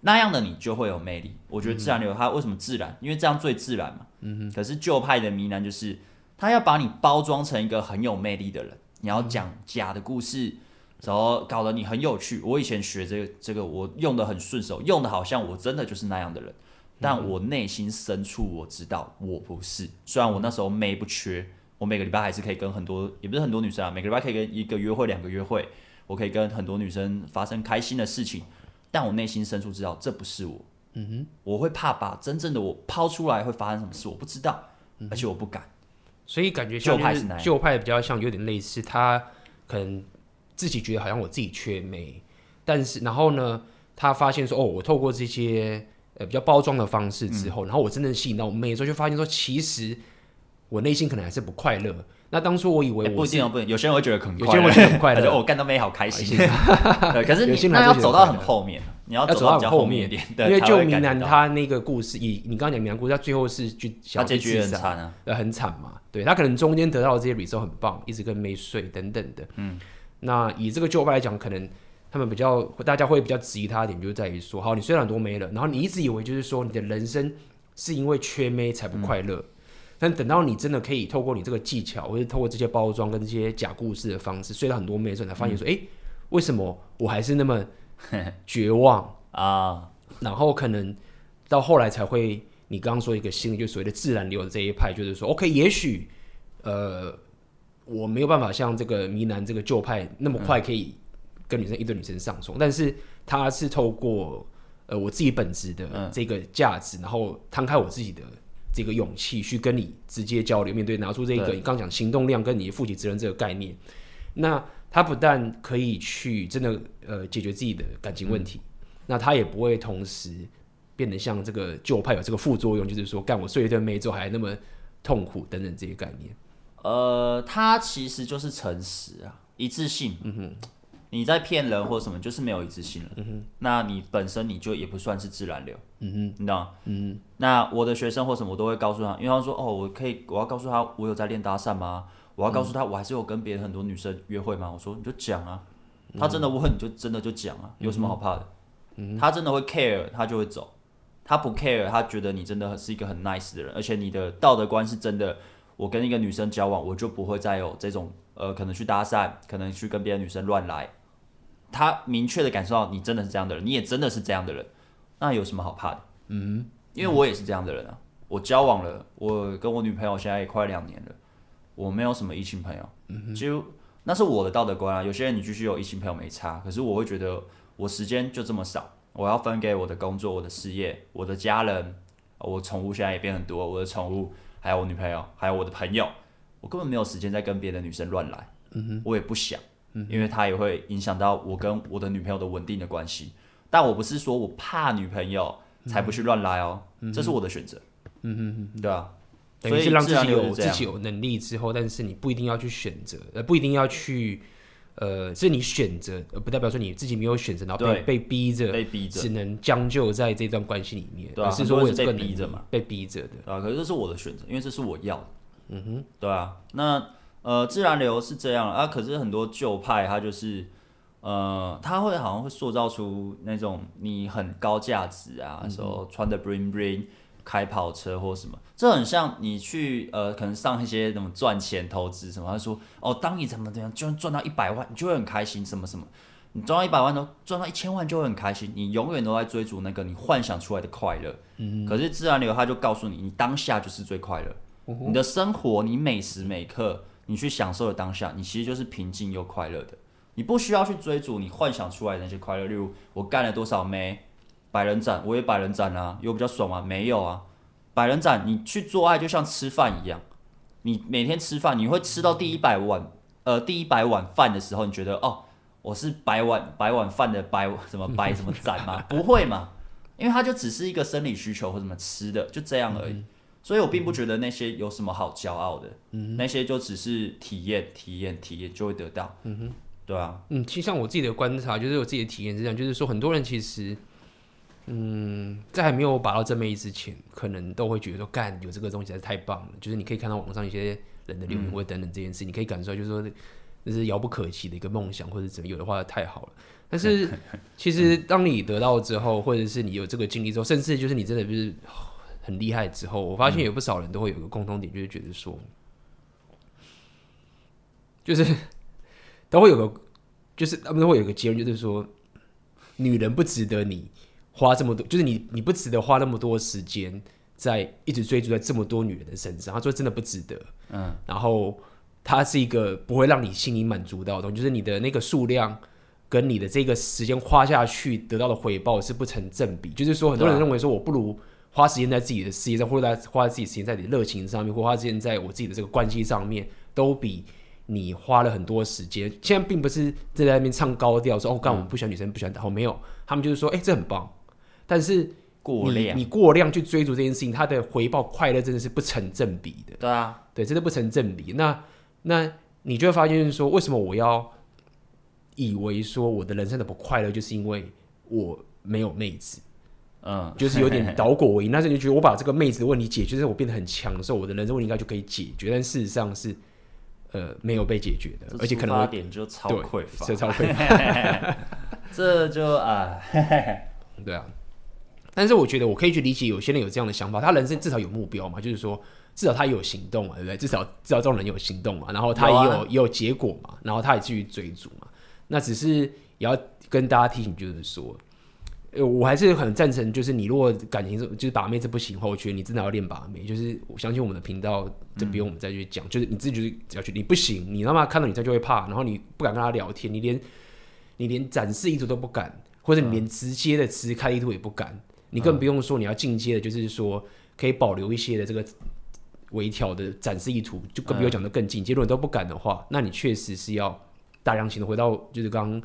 那样的你就会有魅力。我觉得自然流它为什么自然？因为这样最自然嘛。嗯哼。可是旧派的迷男就是他要把你包装成一个很有魅力的人，你要讲假的故事，然后搞得你很有趣。我以前学这个这个，我用的很顺手，用的好像我真的就是那样的人。但我内心深处我知道我不是，虽然我那时候妹不缺，我每个礼拜还是可以跟很多，也不是很多女生啊，每个礼拜可以跟一个约会、两个约会，我可以跟很多女生发生开心的事情，但我内心深处知道这不是我，嗯哼，我会怕把真正的我抛出来会发生什么事，我不知道，而且我不敢，所以感觉旧派是旧派比较像有点类似，他可能自己觉得好像我自己缺美，但是然后呢，他发现说哦，我透过这些。呃，比较包装的方式之后，嗯、然后我真正吸引到我妹之后，就发现说，其实我内心可能还是不快乐。那当初我以为我、欸、不一定哦，不，有些人会觉得很快乐，有些人会觉得很快乐，我 干到妹好开心。对，可是你那要走到很后面，你要走到比较后面一点，因为就明南他那个故事，以你刚刚讲明南故事，他最后是就小结局很惨啊，呃，很惨嘛。对，他可能中间得到的这些 result 很棒，一直跟妹睡等等的。嗯，那以这个旧派来讲，可能。他们比较，大家会比较质疑他的点，就是在于说，好，你虽然很多妹了，然后你一直以为就是说，你的人生是因为缺妹才不快乐，嗯、但等到你真的可以透过你这个技巧，或者透过这些包装跟这些假故事的方式，睡到很多妹的时候，才发现说，哎、嗯欸，为什么我还是那么 绝望啊？然后可能到后来才会，你刚刚说一个新的，就所谓的自然流的这一派，就是说，OK，也许呃，我没有办法像这个迷男这个旧派那么快可以、嗯。跟女生一对女生上床，但是他是透过呃我自己本质的这个价值，嗯、然后摊开我自己的这个勇气去跟你直接交流，面对拿出这个你刚讲行动量跟你负起责任这个概念，那他不但可以去真的呃解决自己的感情问题，嗯、那他也不会同时变得像这个旧派有这个副作用，就是说干我睡一顿没之后还那么痛苦等等这些概念。呃，他其实就是诚实啊，一致性。嗯哼。你在骗人或什么，就是没有一致性了。嗯哼，那你本身你就也不算是自然流。嗯哼，你知道吗？嗯哼，那我的学生或什么，我都会告诉他，因为他说哦，我可以，我要告诉他我有在练搭讪吗？我要告诉他我还是有跟别人很多女生约会吗？我说你就讲啊，他真的问你就真的就讲啊，有什么好怕的？他真的会 care，他就会走。他不 care，他觉得你真的是一个很 nice 的人，而且你的道德观是真的。我跟一个女生交往，我就不会再有这种呃，可能去搭讪，可能去跟别的女生乱来。他明确的感受到你真的是这样的人，你也真的是这样的人，那有什么好怕的？嗯，因为我也是这样的人啊。我交往了，我跟我女朋友现在也快两年了，我没有什么异性朋友。就那是我的道德观啊。有些人你继续有异性朋友没差，可是我会觉得我时间就这么少，我要分给我的工作、我的事业、我的家人，我宠物现在也变很多，我的宠物还有我女朋友，还有我的朋友，我根本没有时间再跟别的女生乱来。我也不想。嗯，因为它也会影响到我跟我的女朋友的稳定的关系。但我不是说我怕女朋友才不去乱来哦，嗯，这是我的选择。嗯哼哼，对啊，等于是让自己有自己有能力之后，但是你不一定要去选择，呃，不一定要去。呃，是你选择，呃，不代表说你自己没有选择，然后被被逼着，被逼着，只能将就在这段关系里面。对啊，是说我被逼着嘛，被逼着的。啊，可是这是我的选择，因为这是我要的。嗯哼，对啊。那呃，自然流是这样啊，可是很多旧派他就是，呃，他会好像会塑造出那种你很高价值啊，说、嗯、穿的 bling bling。开跑车或什么，这很像你去呃，可能上一些什么赚钱投资什么。他说哦，当你怎么怎么样，就赚到一百万，你就会很开心，什么什么。你赚到一百万都赚到一千万就会很开心。你永远都在追逐那个你幻想出来的快乐。嗯。可是自然流他就告诉你，你当下就是最快乐。嗯。你的生活，你每时每刻，你去享受的当下，你其实就是平静又快乐的。你不需要去追逐你幻想出来的那些快乐。例如我干了多少枚。百人斩，我也百人斩啊，有比较爽吗？没有啊，百人斩，你去做爱就像吃饭一样，你每天吃饭，你会吃到第一百碗，呃，第一百碗饭的时候，你觉得哦，我是百碗百碗饭的百什么百什么斩吗？不会嘛，因为它就只是一个生理需求或什么吃的，就这样而已。所以我并不觉得那些有什么好骄傲的，嗯那些就只是体验体验体验就会得到。嗯哼，对啊，嗯，其实像我自己的观察，就是我自己的体验是这样，就是说很多人其实。嗯，在还没有把到正妹之前，可能都会觉得说，干有这个东西实在太棒了。就是你可以看到网上一些人的留言或等等这件事，嗯、你可以感受到，就是说那是遥不可及的一个梦想，或者怎么有的话太好了。但是 其实当你得到之后，或者是你有这个经历之后，甚至就是你真的就是很厉害之后，我发现有不少人都会有一个共通点，就是觉得说，就是都会有个，就是他们都会有个结论，就是说，女人不值得你。花这么多，就是你，你不值得花那么多时间在一直追逐在这么多女人的身上。他说真的不值得，嗯。然后它是一个不会让你心里满足到的东西，就是你的那个数量跟你的这个时间花下去得到的回报是不成正比。就是说，很多人认为说我不如花时间在自己的事业上，或者在花自己时间在你的热情上面，或花时间在我自己的这个关系上面，都比你花了很多时间。现在并不是在那边唱高调说哦，干我不喜欢女生，不喜欢打，后没有，他们就是说，哎、欸，这很棒。但是过量，你过量去追逐这件事情，它的回报快乐真的是不成正比的。对啊，对，真的不成正比。那那你就会发现说，为什么我要以为说我的人生的不快乐，就是因为我没有妹子？嗯，就是有点倒果为因。但是你觉得我把这个妹子的问题解决，就是我变得很强的时候，我的人生问题应该就可以解决。但事实上是呃没有被解决的，而且可能点就超匮乏，超匮乏。这就啊，对啊。但是我觉得我可以去理解有些人有这样的想法，他人生至少有目标嘛，就是说至少他有行动嘛，对不对？至少至少这种人有行动嘛，然后他也有也有结果嘛，然后他也继续追逐嘛。那只是也要跟大家提醒，就是说，呃，我还是很赞成，就是你如果感情就是把妹这不行的话，我觉得你真的要练把妹。就是我相信我们的频道这不用我们再去讲，嗯、就是你自己就是只要去，你不行，你他妈看到女生就会怕，然后你不敢跟她聊天，你连你连展示意图都不敢，或者你连直接的直开意图也不敢。你更不用说你要进阶的，就是说可以保留一些的这个微调的展示意图，就更不用讲的更进阶。如果你都不敢的话，那你确实是要大量行动。回到就是刚刚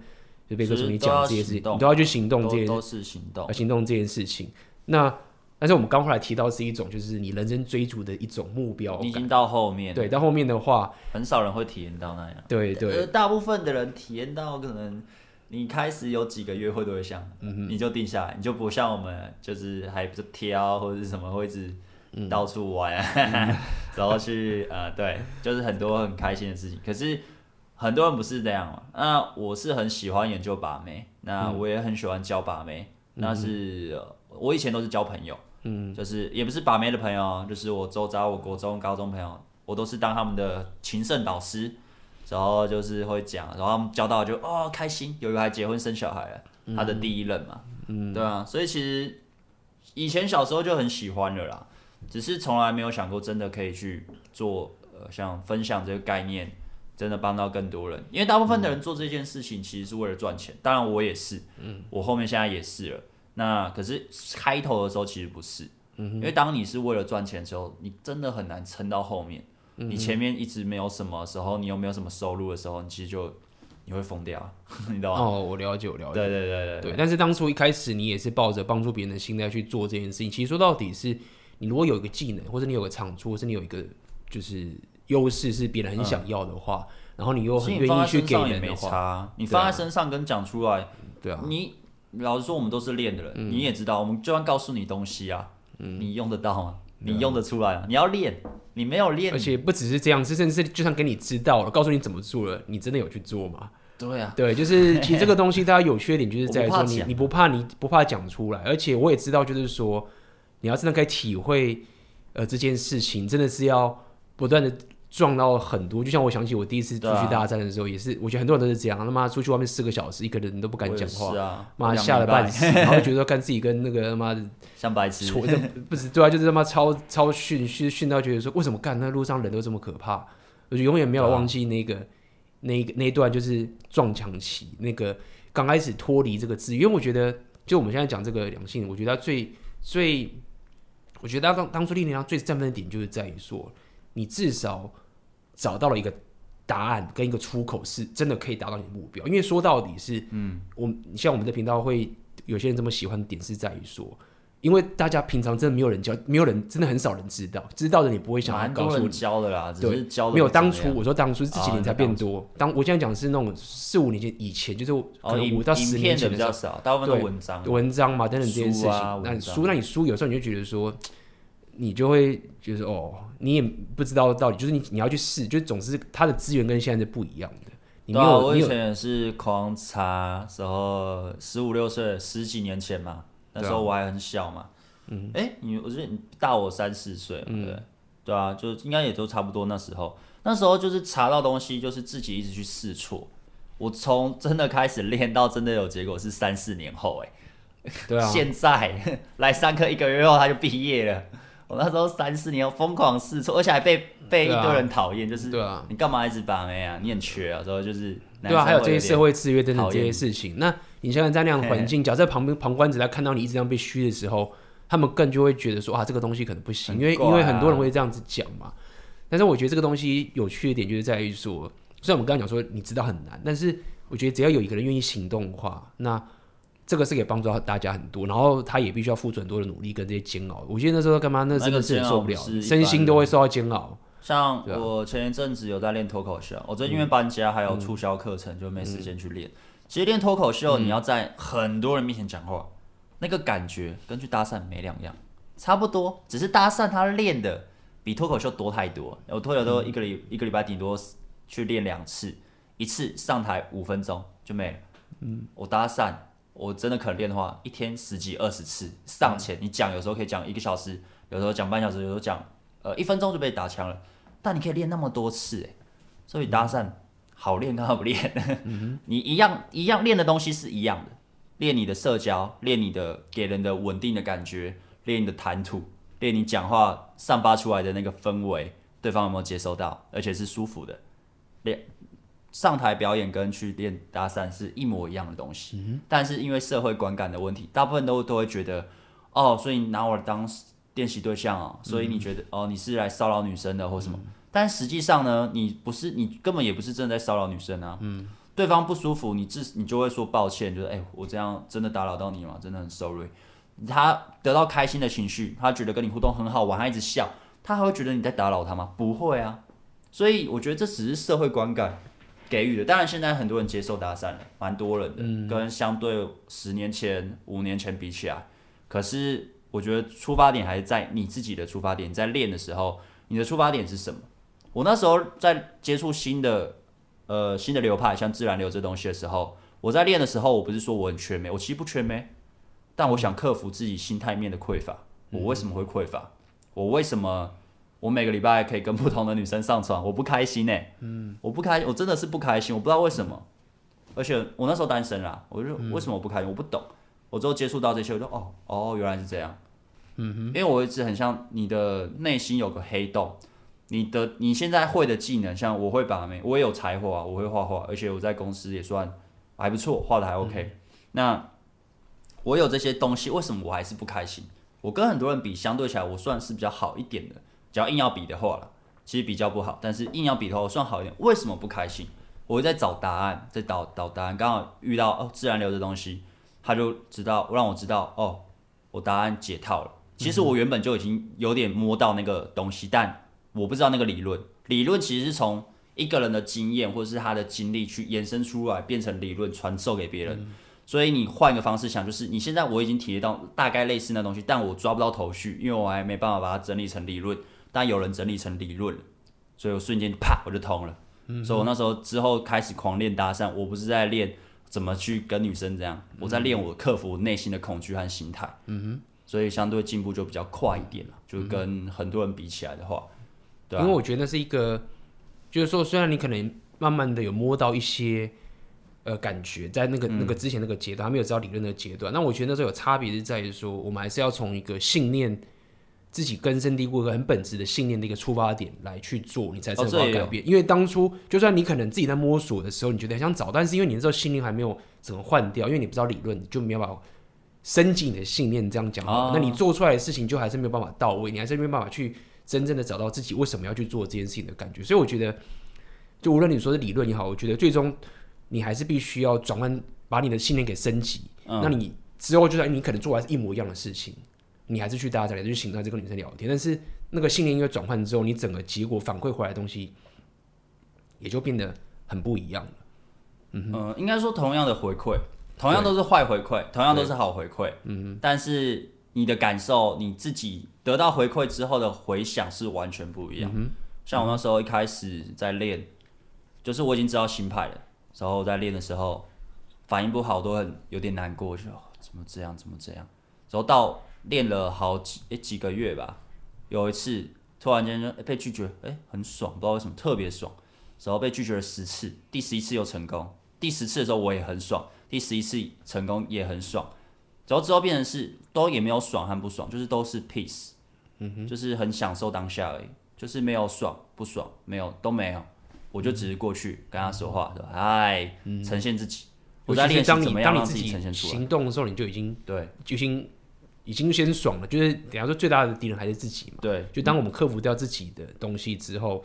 就贝克说你讲这些事情，你都要去行动，这些都是行动，行动这件事情。那但是我们刚后来提到是一种，就是你人生追逐的一种目标。你已经到后面，对，到后面的话，很少人会体验到那样。对对，大部分的人体验到可能。你开始有几个约会对象，嗯，你就定下来，你就不像我们，就是还不是挑或者是什么，会一直到处玩，嗯、然后去呃，对，就是很多很开心的事情。可是很多人不是这样嘛。那我是很喜欢研究把妹，那我也很喜欢交把妹。嗯、那是我以前都是交朋友，嗯，就是也不是把妹的朋友，就是我周遭我国中、高中朋友，我都是当他们的情圣导师。然后就是会讲，然后他们交到就哦开心，有一个还结婚生小孩了，嗯、他的第一任嘛，嗯，对啊，所以其实以前小时候就很喜欢了啦，只是从来没有想过真的可以去做，呃，像分享这个概念，真的帮到更多人。因为大部分的人做这件事情其实是为了赚钱，当然我也是，嗯，我后面现在也是了。那可是开头的时候其实不是，嗯，因为当你是为了赚钱的时候，你真的很难撑到后面。你前面一直没有什么时候，你又没有什么收入的时候，你其实就你会疯掉，你知道吗？哦，我了解，我了解。对对对对对，对。但是当初一开始你也是抱着帮助别人的心态去做这件事情。其实说到底是，你如果有一个技能，或者你有个长处，或者你有一个就是优势是别人很想要的话，嗯、然后你又很愿意去给人的话，你放在身上跟讲出来，对啊。你老实说，我们都是练的人，嗯、你也知道，我们就算告诉你东西啊，嗯、你用得到吗？你用得出来啊？你要练，你没有练，而且不只是这样，甚至是就算给你知道了，告诉你怎么做了，你真的有去做吗？对啊，对，就是其实这个东西它有缺点，就是在于说你你不怕你不怕讲出来，而且我也知道，就是说你要真的可以体会，呃，这件事情真的是要不断的。撞到很多，就像我想起我第一次出去大战的时候，也是，我觉得很多人都是这样，他妈出去外面四个小时，一个人都不敢讲话，妈吓了半死，然后觉得干自己跟那个他妈的像白痴，不是对啊，就是他妈超超训训训到觉得说，为什么干那路上人都这么可怕？我就永远没有忘记那个那个那一段就是撞墙期，那个刚开始脱离这个字，因为我觉得就我们现在讲这个两性，我觉得他最最，我觉得他当当初力量最振奋的点就是在于说，你至少。找到了一个答案跟一个出口，是真的可以达到你的目标。因为说到底是，嗯，我像我们的频道会有些人这么喜欢的点是在于说，因为大家平常真的没有人教，没有人真的很少人知道，知道的你不会想要告诉你教的啦，只是教没有当初我说当初是这几年才变多，当我现在讲的是那种四五年前以前，就是可能五到十年前比较少，大部分都文章文章嘛等等这件事情。那书，那你书有时候你就觉得说。你就会觉得哦，你也不知道到底，就是你你要去试，就总是它的资源跟现在是不一样的。你没有，对啊，我以前也是狂查，时候十五六岁，十几年前嘛，那时候我还很小嘛。嗯，哎，你我觉得你大我三四岁，对，嗯，对啊，就应该也都差不多那时候。那时候就是查到东西，就是自己一直去试错。我从真的开始练到真的有结果是三四年后，哎，对啊，现在 来上课一个月后他就毕业了。我那时候三四年疯狂试错，而且还被被一堆人讨厌，就是对啊，你干嘛一直把妹啊？你很缺啊，之后就是对啊，还有这些社会制约等等这些事情。那你现在在那样的环境，假设旁边旁观者来看到你一直这样被虚的时候，他们更就会觉得说啊，这个东西可能不行，因为因为很多人会这样子讲嘛。但是我觉得这个东西有趣的点就是在于说，虽然我们刚刚讲说你知道很难，但是我觉得只要有一个人愿意行动的话，那。这个是可以帮助到大家很多，然后他也必须要付出很多的努力跟这些煎熬。我记得那时候干嘛？那真的是受不了，身心都会受到煎熬。像我前一阵子有在练脱口秀，我最近因为搬家还有促销课程，就没时间去练。其实练脱口秀，你要在很多人面前讲话，那个感觉跟去搭讪没两样，差不多。只是搭讪他练的比脱口秀多太多。我脱口秀一个礼一个礼拜顶多去练两次，一次上台五分钟就没了。嗯，我搭讪。我真的可能练的话，一天十几二十次上前，你讲有时候可以讲一个小时，有时候讲半小时，有时候讲呃一分钟就被打枪了。但你可以练那么多次，哎，所以搭讪好练跟好不练，你一样一样练的东西是一样的，练你的社交，练你的给人的稳定的感觉，练你的谈吐，练你讲话散发出来的那个氛围，对方有没有接收到，而且是舒服的练。上台表演跟去练搭讪是一模一样的东西，嗯、但是因为社会观感的问题，大部分都都会觉得，哦，所以你拿我当练习对象哦，所以你觉得、嗯、哦你是来骚扰女生的或什么？嗯、但实际上呢，你不是，你根本也不是真的在骚扰女生啊。嗯，对方不舒服，你自你就会说抱歉，就是哎，我这样真的打扰到你吗？真的很 sorry。他得到开心的情绪，他觉得跟你互动很好玩，他一直笑，他还会觉得你在打扰他吗？不会啊。所以我觉得这只是社会观感。给予的，当然现在很多人接受搭讪了，蛮多人的，嗯、跟相对十年前、五年前比起来，可是我觉得出发点还是在你自己的出发点，在练的时候，你的出发点是什么？我那时候在接触新的呃新的流派，像自然流这东西的时候，我在练的时候，我不是说我很缺美，我其实不缺美，但我想克服自己心态面的匮乏。我为什么会匮乏？我为什么？我每个礼拜可以跟不同的女生上床，我不开心呢、欸。嗯，我不开，我真的是不开心，我不知道为什么。而且我那时候单身啦，我就为什么我不开心？我不懂。我之后接触到这些，我就哦哦，原来是这样。嗯哼，因为我一直很像你的内心有个黑洞，你的你现在会的技能，像我会把妹，我也有才华，我会画画，而且我在公司也算还不错，画的还 OK。嗯、那我有这些东西，为什么我还是不开心？我跟很多人比，相对起来，我算是比较好一点的。只要硬要比的话了，其实比较不好。但是硬要比的话，我算好一点。为什么不开心？我会在找答案，在找找答案，刚好遇到哦自然流的东西，他就知道让我知道哦，我答案解套了。其实我原本就已经有点摸到那个东西，但我不知道那个理论。理论其实是从一个人的经验或者是他的经历去延伸出来，变成理论传授给别人。嗯所以你换一个方式想，就是你现在我已经体验到大概类似那东西，但我抓不到头绪，因为我还没办法把它整理成理论。但有人整理成理论，所以我瞬间啪我就通了。嗯，所以我那时候之后开始狂练搭讪，我不是在练怎么去跟女生这样，我在练我克服内心的恐惧和心态。嗯哼，所以相对进步就比较快一点了，就跟很多人比起来的话，对啊，因为我觉得那是一个，就是说虽然你可能慢慢的有摸到一些。呃，感觉在那个那个之前那个阶段，还没有知道理论的阶段。那我觉得那时候有差别是在于说，我们还是要从一个信念自己根深蒂固一个、很本质的信念的一个出发点来去做，你才才会改变。因为当初就算你可能自己在摸索的时候，你觉得很想找，但是因为你那时候信念还没有怎么换掉，因为你不知道理论，你就没有办法升级你的信念。这样讲，那你做出来的事情就还是没有办法到位，你还是没有办法去真正的找到自己为什么要去做这件事情的感觉。所以我觉得，就无论你说是理论也好，我觉得最终。你还是必须要转换，把你的信念给升级。嗯、那你之后就算你可能做完一模一样的事情，你还是去搭讪，还是去行动，这个女生聊天。但是那个信念因为转换之后，你整个结果反馈回来的东西也就变得很不一样了。嗯，呃、应该说同样的回馈，同样都是坏回馈，同样都是好回馈。嗯，但是你的感受，你自己得到回馈之后的回响是完全不一样。嗯、像我那时候一开始在练，就是我已经知道新派了。然后在练的时候，反应不好都很有点难过，就怎么这样，怎么这样。然后到练了好几诶几个月吧，有一次突然间就被拒绝，哎，很爽，不知道为什么特别爽。然后被拒绝了十次，第十一次又成功，第十次的时候我也很爽，第十一次成功也很爽。然后之后变成是都也没有爽和不爽，就是都是 peace，嗯哼，就是很享受当下而已，就是没有爽不爽，没有都没有。我就只是过去跟他说话，对吧？哎，呈现自己。我在练习怎么样让自己呈现出来。行动的时候，你就已经对，就已经已经先爽了。就是等下说，最大的敌人还是自己嘛。对，就当我们克服掉自己的东西之后，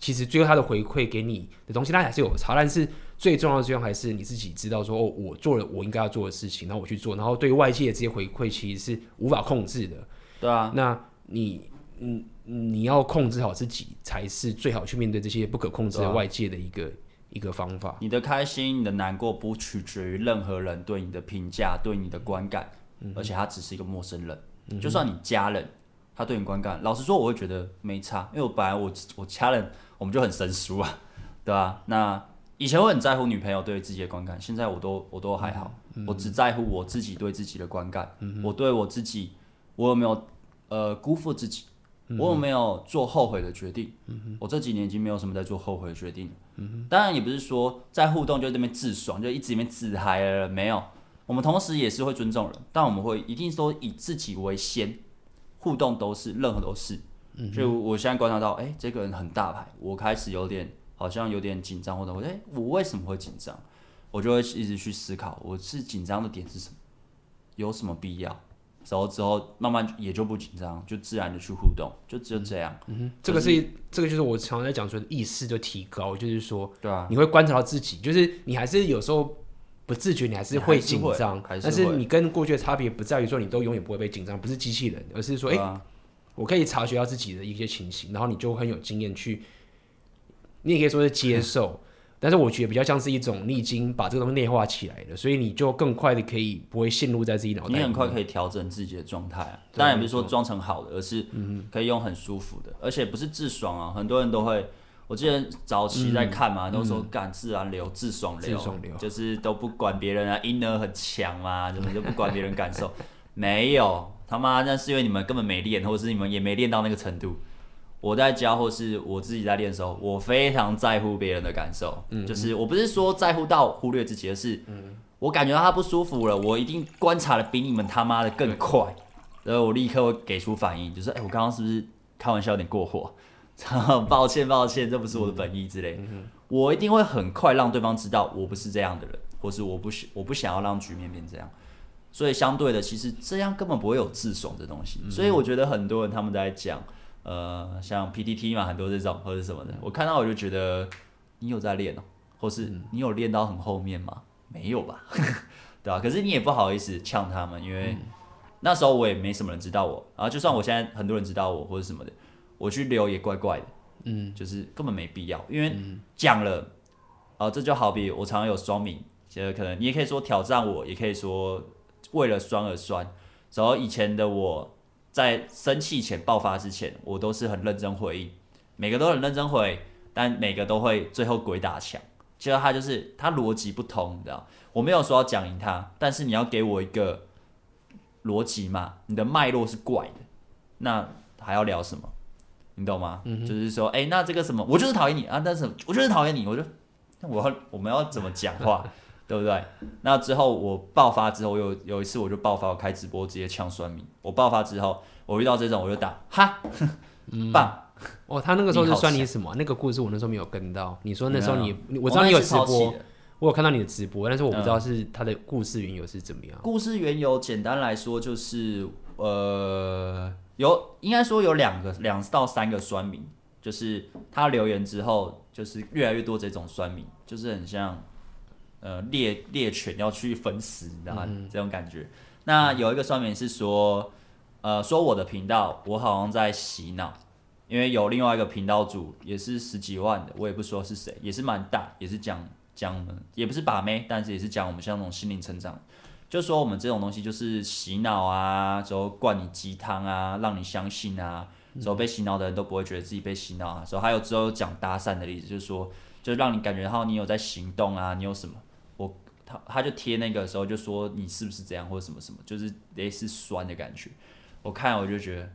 其实最后他的回馈给你的东西，它还是有差。但是最重要的，作用还是你自己知道说，哦，我做了我应该要做的事情，然后我去做，然后对外界的这些回馈其实是无法控制的。对啊，那你嗯。你要控制好自己，才是最好去面对这些不可控制的外界的一个、啊、一个方法。你的开心、你的难过，不取决于任何人对你的评价、对你的观感，嗯、而且他只是一个陌生人。嗯、就算你家人，他对你观感，老实说，我会觉得没差，因为我本来我我家人我们就很生疏啊，对吧、啊？那以前我很在乎女朋友对自己的观感，现在我都我都还好，嗯、我只在乎我自己对自己的观感。嗯、我对我自己，我有没有呃辜负自己？我有没有做后悔的决定？嗯、我这几年已经没有什么在做后悔的决定当然也不是说在互动就在那边自爽，就一直里面自嗨了。没有，我们同时也是会尊重人，但我们会一定说以自己为先，互动都是任何都是。嗯、哼就我现在观察到，哎、欸，这个人很大牌，我开始有点好像有点紧张，或者我哎，我为什么会紧张？我就会一直去思考，我是紧张的点是什么？有什么必要？然后之后慢慢也就不紧张，就自然的去互动，就只有这样。嗯哼，这个是这个就是我常常在讲说的意识的提高，就是说，对啊，你会观察到自己，就是你还是有时候不自觉，你还是会紧张，但是你跟过去的差别不在于说你都永远不会被紧张，不是机器人，而是说，哎、啊，我可以察觉到自己的一些情形，然后你就很有经验去，你也可以说是接受。但是我觉得比较像是一种，你已经把这个东西内化起来了，所以你就更快的可以不会陷入在自己脑袋里。你很快可以调整自己的状态啊，当然也不是说装成好的，而是可以用很舒服的，而且不是自爽啊。很多人都会，我记得早期在看嘛，都说干自然流、自爽流，自爽流就是都不管别人啊，inner 很强嘛，怎么就不管别人感受？没有，他妈那是因为你们根本没练，或者是你们也没练到那个程度。我在教或是我自己在练的时候，我非常在乎别人的感受，嗯、就是我不是说在乎到忽略自己，而是我感觉到他不舒服了，我一定观察的比你们他妈的更快，然后我立刻会给出反应，就是哎、欸，我刚刚是不是开玩笑有点过火？抱歉抱歉，这不是我的本意之类，我一定会很快让对方知道我不是这样的人，或是我不想我不想要让局面变这样，所以相对的，其实这样根本不会有自爽的东西，所以我觉得很多人他们在讲。呃，像 PTT 嘛，很多这种或者什么的，我看到我就觉得你有在练哦、喔，或是你有练到很后面吗？没有吧，对吧、啊？可是你也不好意思呛他们，因为那时候我也没什么人知道我，然后就算我现在很多人知道我或者什么的，我去留也怪怪的，嗯，就是根本没必要，因为讲了，啊、呃，这就好比我常常有酸民，其实可能你也可以说挑战我，也可以说为了酸而酸，然后以前的我在生气前爆发之前，我都是很认真回应，每个都很认真回。但每个都会最后鬼打墙，其实他就是他逻辑不通，你知道？我没有说要讲赢他，但是你要给我一个逻辑嘛，你的脉络是怪的，那还要聊什么？你懂吗？嗯、就是说，哎、欸，那这个什么，我就是讨厌你啊，但是我就是讨厌你，我就那 我要我们要怎么讲话，对不对？那之后我爆发之后，有有一次我就爆发，我开直播直接呛酸民。我爆发之后，我遇到这种我就打哈，棒。哦，他那个时候是酸你什么？那个故事我那时候没有跟到。你说那时候你，我知道你有直播，我有看到你的直播，但是我不知道是他的故事缘由是怎么样。故事缘由简单来说就是，呃，有应该说有两个两到三个酸民，就是他留言之后，就是越来越多这种酸民，就是很像呃猎猎犬要去分食，你知道吗？这种感觉。那有一个酸民是说，呃，说我的频道我好像在洗脑。因为有另外一个频道主也是十几万的，我也不说是谁，也是蛮大，也是讲讲，也不是把妹，但是也是讲我们像那种心灵成长，就说我们这种东西就是洗脑啊，之后灌你鸡汤啊，让你相信啊，之后被洗脑的人都不会觉得自己被洗脑啊，之后还有之后讲搭讪的例子，就是说，就让你感觉到你有在行动啊，你有什么，我他他就贴那个时候就说你是不是这样或者什么什么，就是类似酸的感觉，我看我就觉得。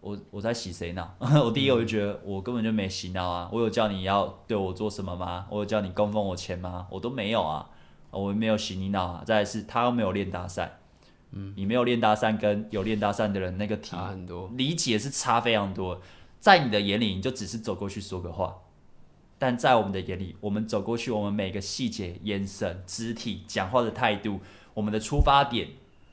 我我在洗谁脑？我第一我就觉得我根本就没洗脑啊！我有叫你要对我做什么吗？我有叫你供奉我钱吗？我都没有啊！我们没有洗你脑啊！再来是他又没有练搭讪，嗯，你没有练搭讪跟有练搭讪的人那个题很多理解是差非常多。在你的眼里，你就只是走过去说个话，但在我们的眼里，我们走过去，我们每个细节、眼神、肢体、讲话的态度，我们的出发点，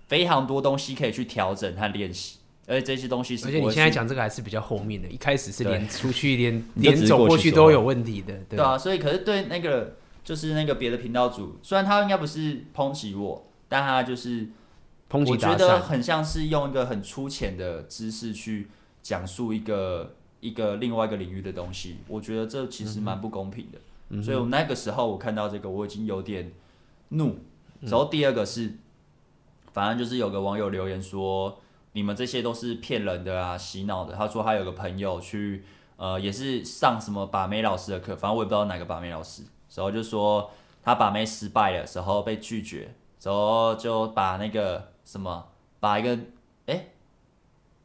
非常多东西可以去调整和练习。而且这些东西是，而且你现在讲这个还是比较后面的，一开始是连出去 连连走过去都有问题的，对啊。所以可是对那个就是那个别的频道主，虽然他应该不是抨击我，但他就是抨击，我觉得很像是用一个很粗浅的知识去讲述一个一个另外一个领域的东西，我觉得这其实蛮不公平的。嗯、所以我那个时候我看到这个，我已经有点怒。然后第二个是，反正就是有个网友留言说。你们这些都是骗人的啊，洗脑的。他说他有个朋友去，呃，也是上什么把妹老师的课，反正我也不知道哪个把妹老师。然后就说他把妹失败了，时候被拒绝，然后就把那个什么，把一个哎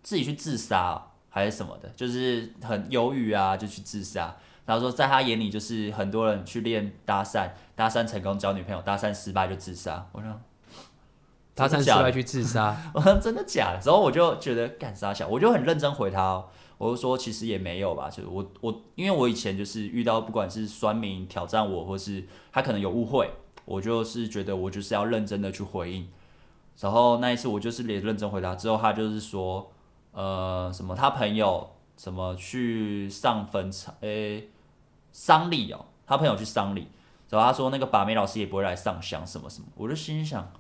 自己去自杀还是什么的，就是很忧郁啊，就去自杀。然后说在他眼里就是很多人去练搭讪，搭讪成功交女朋友，搭讪失败就自杀。我说。搭讪失败去自杀，我说真的假的？然后我就觉得干啥想，我就很认真回他，哦，我就说其实也没有吧，就是我我因为我以前就是遇到不管是酸民挑战我，或是他可能有误会，我就是觉得我就是要认真的去回应。然后那一次我就是也认真回答，之后他就是说，呃，什么他朋友什么去上坟场，诶，丧礼哦，他朋友去丧礼，然后他说那个把妹老师也不会来上香什么什么，我就心想。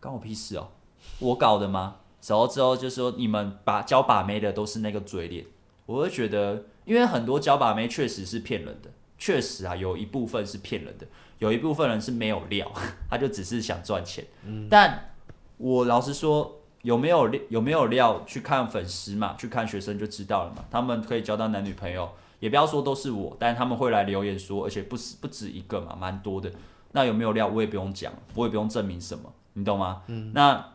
关我屁事哦！我搞的吗？然后之后就说你们把教把妹的都是那个嘴脸，我会觉得，因为很多教把妹确实是骗人的，确实啊，有一部分是骗人的，有一部分人是没有料，他就只是想赚钱。嗯，但我老实说，有没有有没有料去看粉丝嘛？去看学生就知道了嘛。他们可以交到男女朋友，也不要说都是我，但他们会来留言说，而且不是不止一个嘛，蛮多的。那有没有料？我也不用讲，我也不用证明什么。你懂吗？嗯，那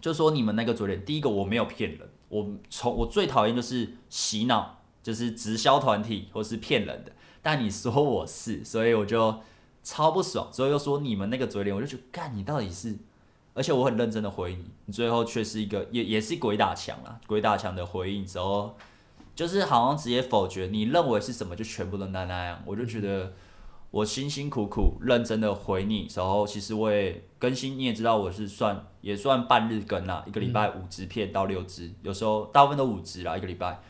就说你们那个嘴脸，第一个我没有骗人，我从我最讨厌就是洗脑，就是直销团体或是骗人的。但你说我是，所以我就超不爽。之后又说你们那个嘴脸，我就觉得干你到底是，而且我很认真的回你，你最后却是一个也也是鬼打墙啊，鬼打墙的回应之后，就是好像直接否决，你认为是什么就全部都那那样，我就觉得。我辛辛苦苦认真的回你，然后其实我也更新，你也知道我是算也算半日更啦，一个礼拜五支片到六支，有时候大部分都五支啦，一个礼拜。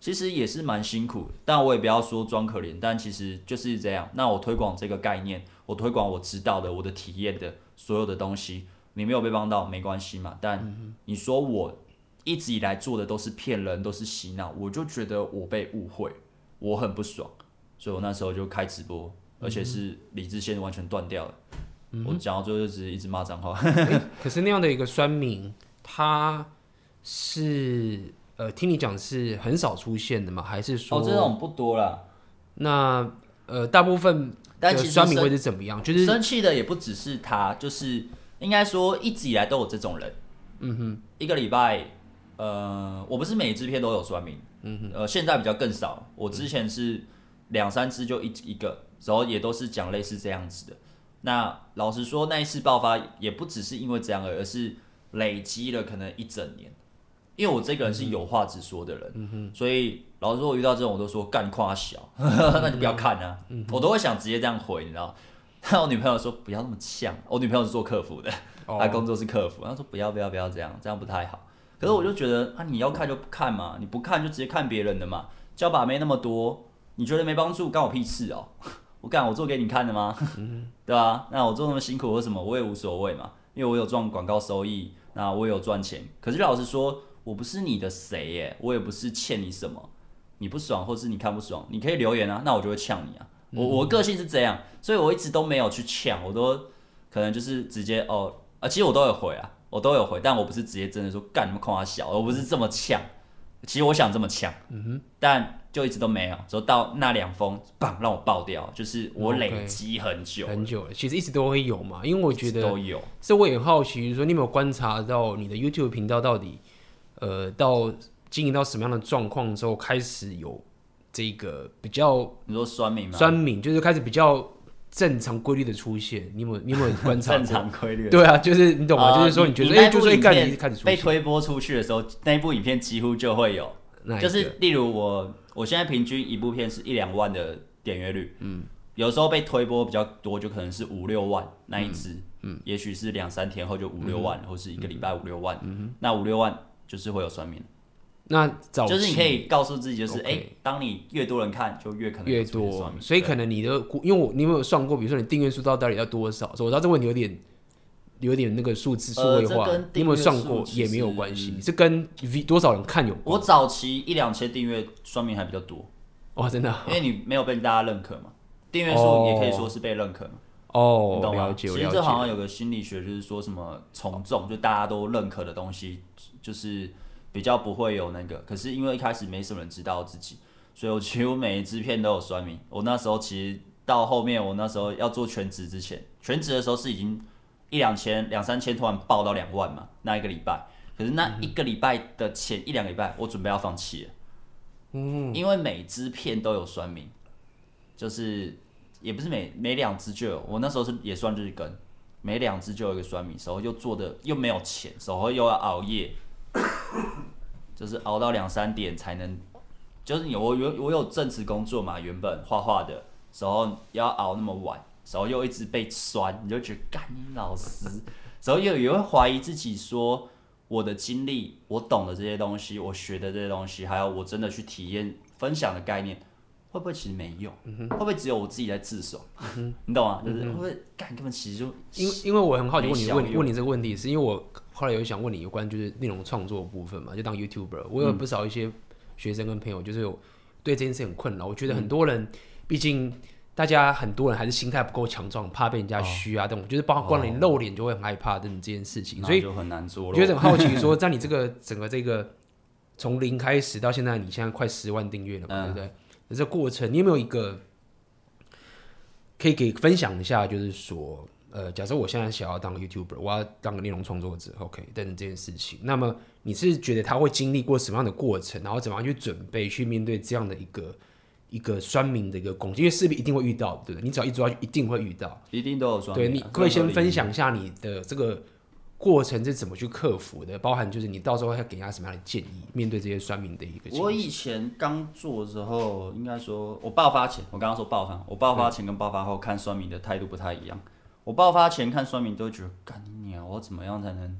其实也是蛮辛苦，但我也不要说装可怜，但其实就是这样。那我推广这个概念，我推广我知道的，我的体验的所有的东西，你没有被帮到没关系嘛。但你说我一直以来做的都是骗人，都是洗脑，我就觉得我被误会，我很不爽，所以我那时候就开直播，而且是理智线完全断掉了。我讲到最后就只是一直骂脏话。可是那样的一个酸民，他是。呃，听你讲是很少出现的吗？还是说？哦，这种不多了。那呃，大部分但其实酸民会是怎么样？就是生气的也不只是他，就是应该说一直以来都有这种人。嗯哼，一个礼拜，呃，我不是每支片都有酸民。嗯哼，呃，现在比较更少。我之前是两三支就一一个，然后也都是讲类似这样子的。那老实说，那一次爆发也不只是因为这样而，而是累积了可能一整年。因为我这个人是有话直说的人，嗯、所以老实说，我遇到这种我都说干夸小，嗯、那就不要看啊，嗯、我都会想直接这样回，你知道？但我女朋友说不要那么呛，我女朋友是做客服的，哦、她工作是客服，她说不要不要不要这样，这样不太好。可是我就觉得啊，你要看就不看嘛，你不看就直接看别人的嘛，交把妹那么多，你觉得没帮助，干我屁事哦！我干我做给你看的吗？嗯、对吧？那我做那么辛苦为什么？我也无所谓嘛，因为我有赚广告收益，那我有赚钱。可是老实说。我不是你的谁耶，我也不是欠你什么，你不爽或是你看不爽，你可以留言啊，那我就会呛你啊。我我个性是这样，所以我一直都没有去呛，我都可能就是直接哦啊，其实我都有回啊，我都有回，但我不是直接真的说干什么夸他小，我不是这么呛，其实我想这么呛，嗯哼，但就一直都没有，直到那两封棒让我爆掉，就是我累积很久很久了，其实一直都会有嘛，因为我觉得都有，所以我也很好奇，说你有没有观察到你的 YouTube 频道到底？呃，到经营到什么样的状况之后，开始有这个比较，你说酸敏吗？酸敏就是开始比较正常规律的出现。你有没有你有没有观察？正常规律。对啊，就是你懂吗？呃、就是说你觉得哎，就是一开始开始被推播出去的时候，那一部影片几乎就会有。就是例如我，我现在平均一部片是一两万的点阅率，嗯，有时候被推播比较多，就可能是五六万那一支，嗯，嗯也许是两三天后就五六万，嗯、或是一个礼拜五六万，嗯哼，那五六万。就是会有算命，那就是你可以告诉自己，就是哎当你越多人看，就越可能越多。所以可能你的，因为我你有没有算过？比如说你订阅数到底要多少？所以我知道这个问题有点有点那个数字数位化。呃、你有没有算过？也没有关系，这跟 V 多少人看有关。我早期一两千订阅算命还比较多，哇，真的，因为你没有被大家认可嘛，订阅数也可以说是被认可嘛。哦，你懂吗？了解，其实这好像有个心理学，就是说什么从众，就大家都认可的东西。就是比较不会有那个，可是因为一开始没什么人知道自己，所以我几乎每一支片都有算命。我那时候其实到后面，我那时候要做全职之前，全职的时候是已经一两千、两三千，突然爆到两万嘛，那一个礼拜。可是那一个礼拜的前一两个礼拜，我准备要放弃了。嗯，因为每支片都有酸民，就是也不是每每两支就有，我那时候是也算日更，每两支就有一个酸民，时候又做的又没有钱，时候又要熬夜。就是熬到两三点才能，就是有我有我有正职工作嘛，原本画画的时候要熬那么晚，然后又一直被酸，你就觉得干你老师，然后又也会怀疑自己说我的经历，我懂的这些东西，我学的这些东西，还有我真的去体验分享的概念，会不会其实没用？嗯、会不会只有我自己在自爽？嗯、你懂吗？就是会不会干根本其实就因为因为我很好奇问你问问你这个问题，是因为我。后来有想问你有关就是内容创作部分嘛，就当 YouTuber，我有不少一些学生跟朋友，就是有对这件事很困扰。我觉得很多人，毕竟大家很多人还是心态不够强壮，怕被人家嘘啊，这种就是包括光你露脸就会很害怕等等这件事情，所以就很难做。觉得很好奇，说在你这个整个这个从零开始到现在，你现在快十万订阅了嘛，对不对？那这过程你有没有一个可以给分享一下？就是说。呃，假设我现在想要当 YouTuber，我要当个内容创作者，OK，等等这件事情。那么你是觉得他会经历过什么样的过程，然后怎么样去准备去面对这样的一个一个酸民的一个攻击？因为势必一定会遇到，对不对？你只要一做下去，一定会遇到，一定都有酸民啊。对，你可以先分享一下你的这个过程是怎么去克服的，包含就是你到时候要给他什么样的建议，面对这些酸民的一个。我以前刚做的时候，应该说我爆发前，我刚刚说爆发，我爆发前跟爆发后看酸民的态度不太一样。我爆发前看酸民都觉得干你啊，我怎么样才能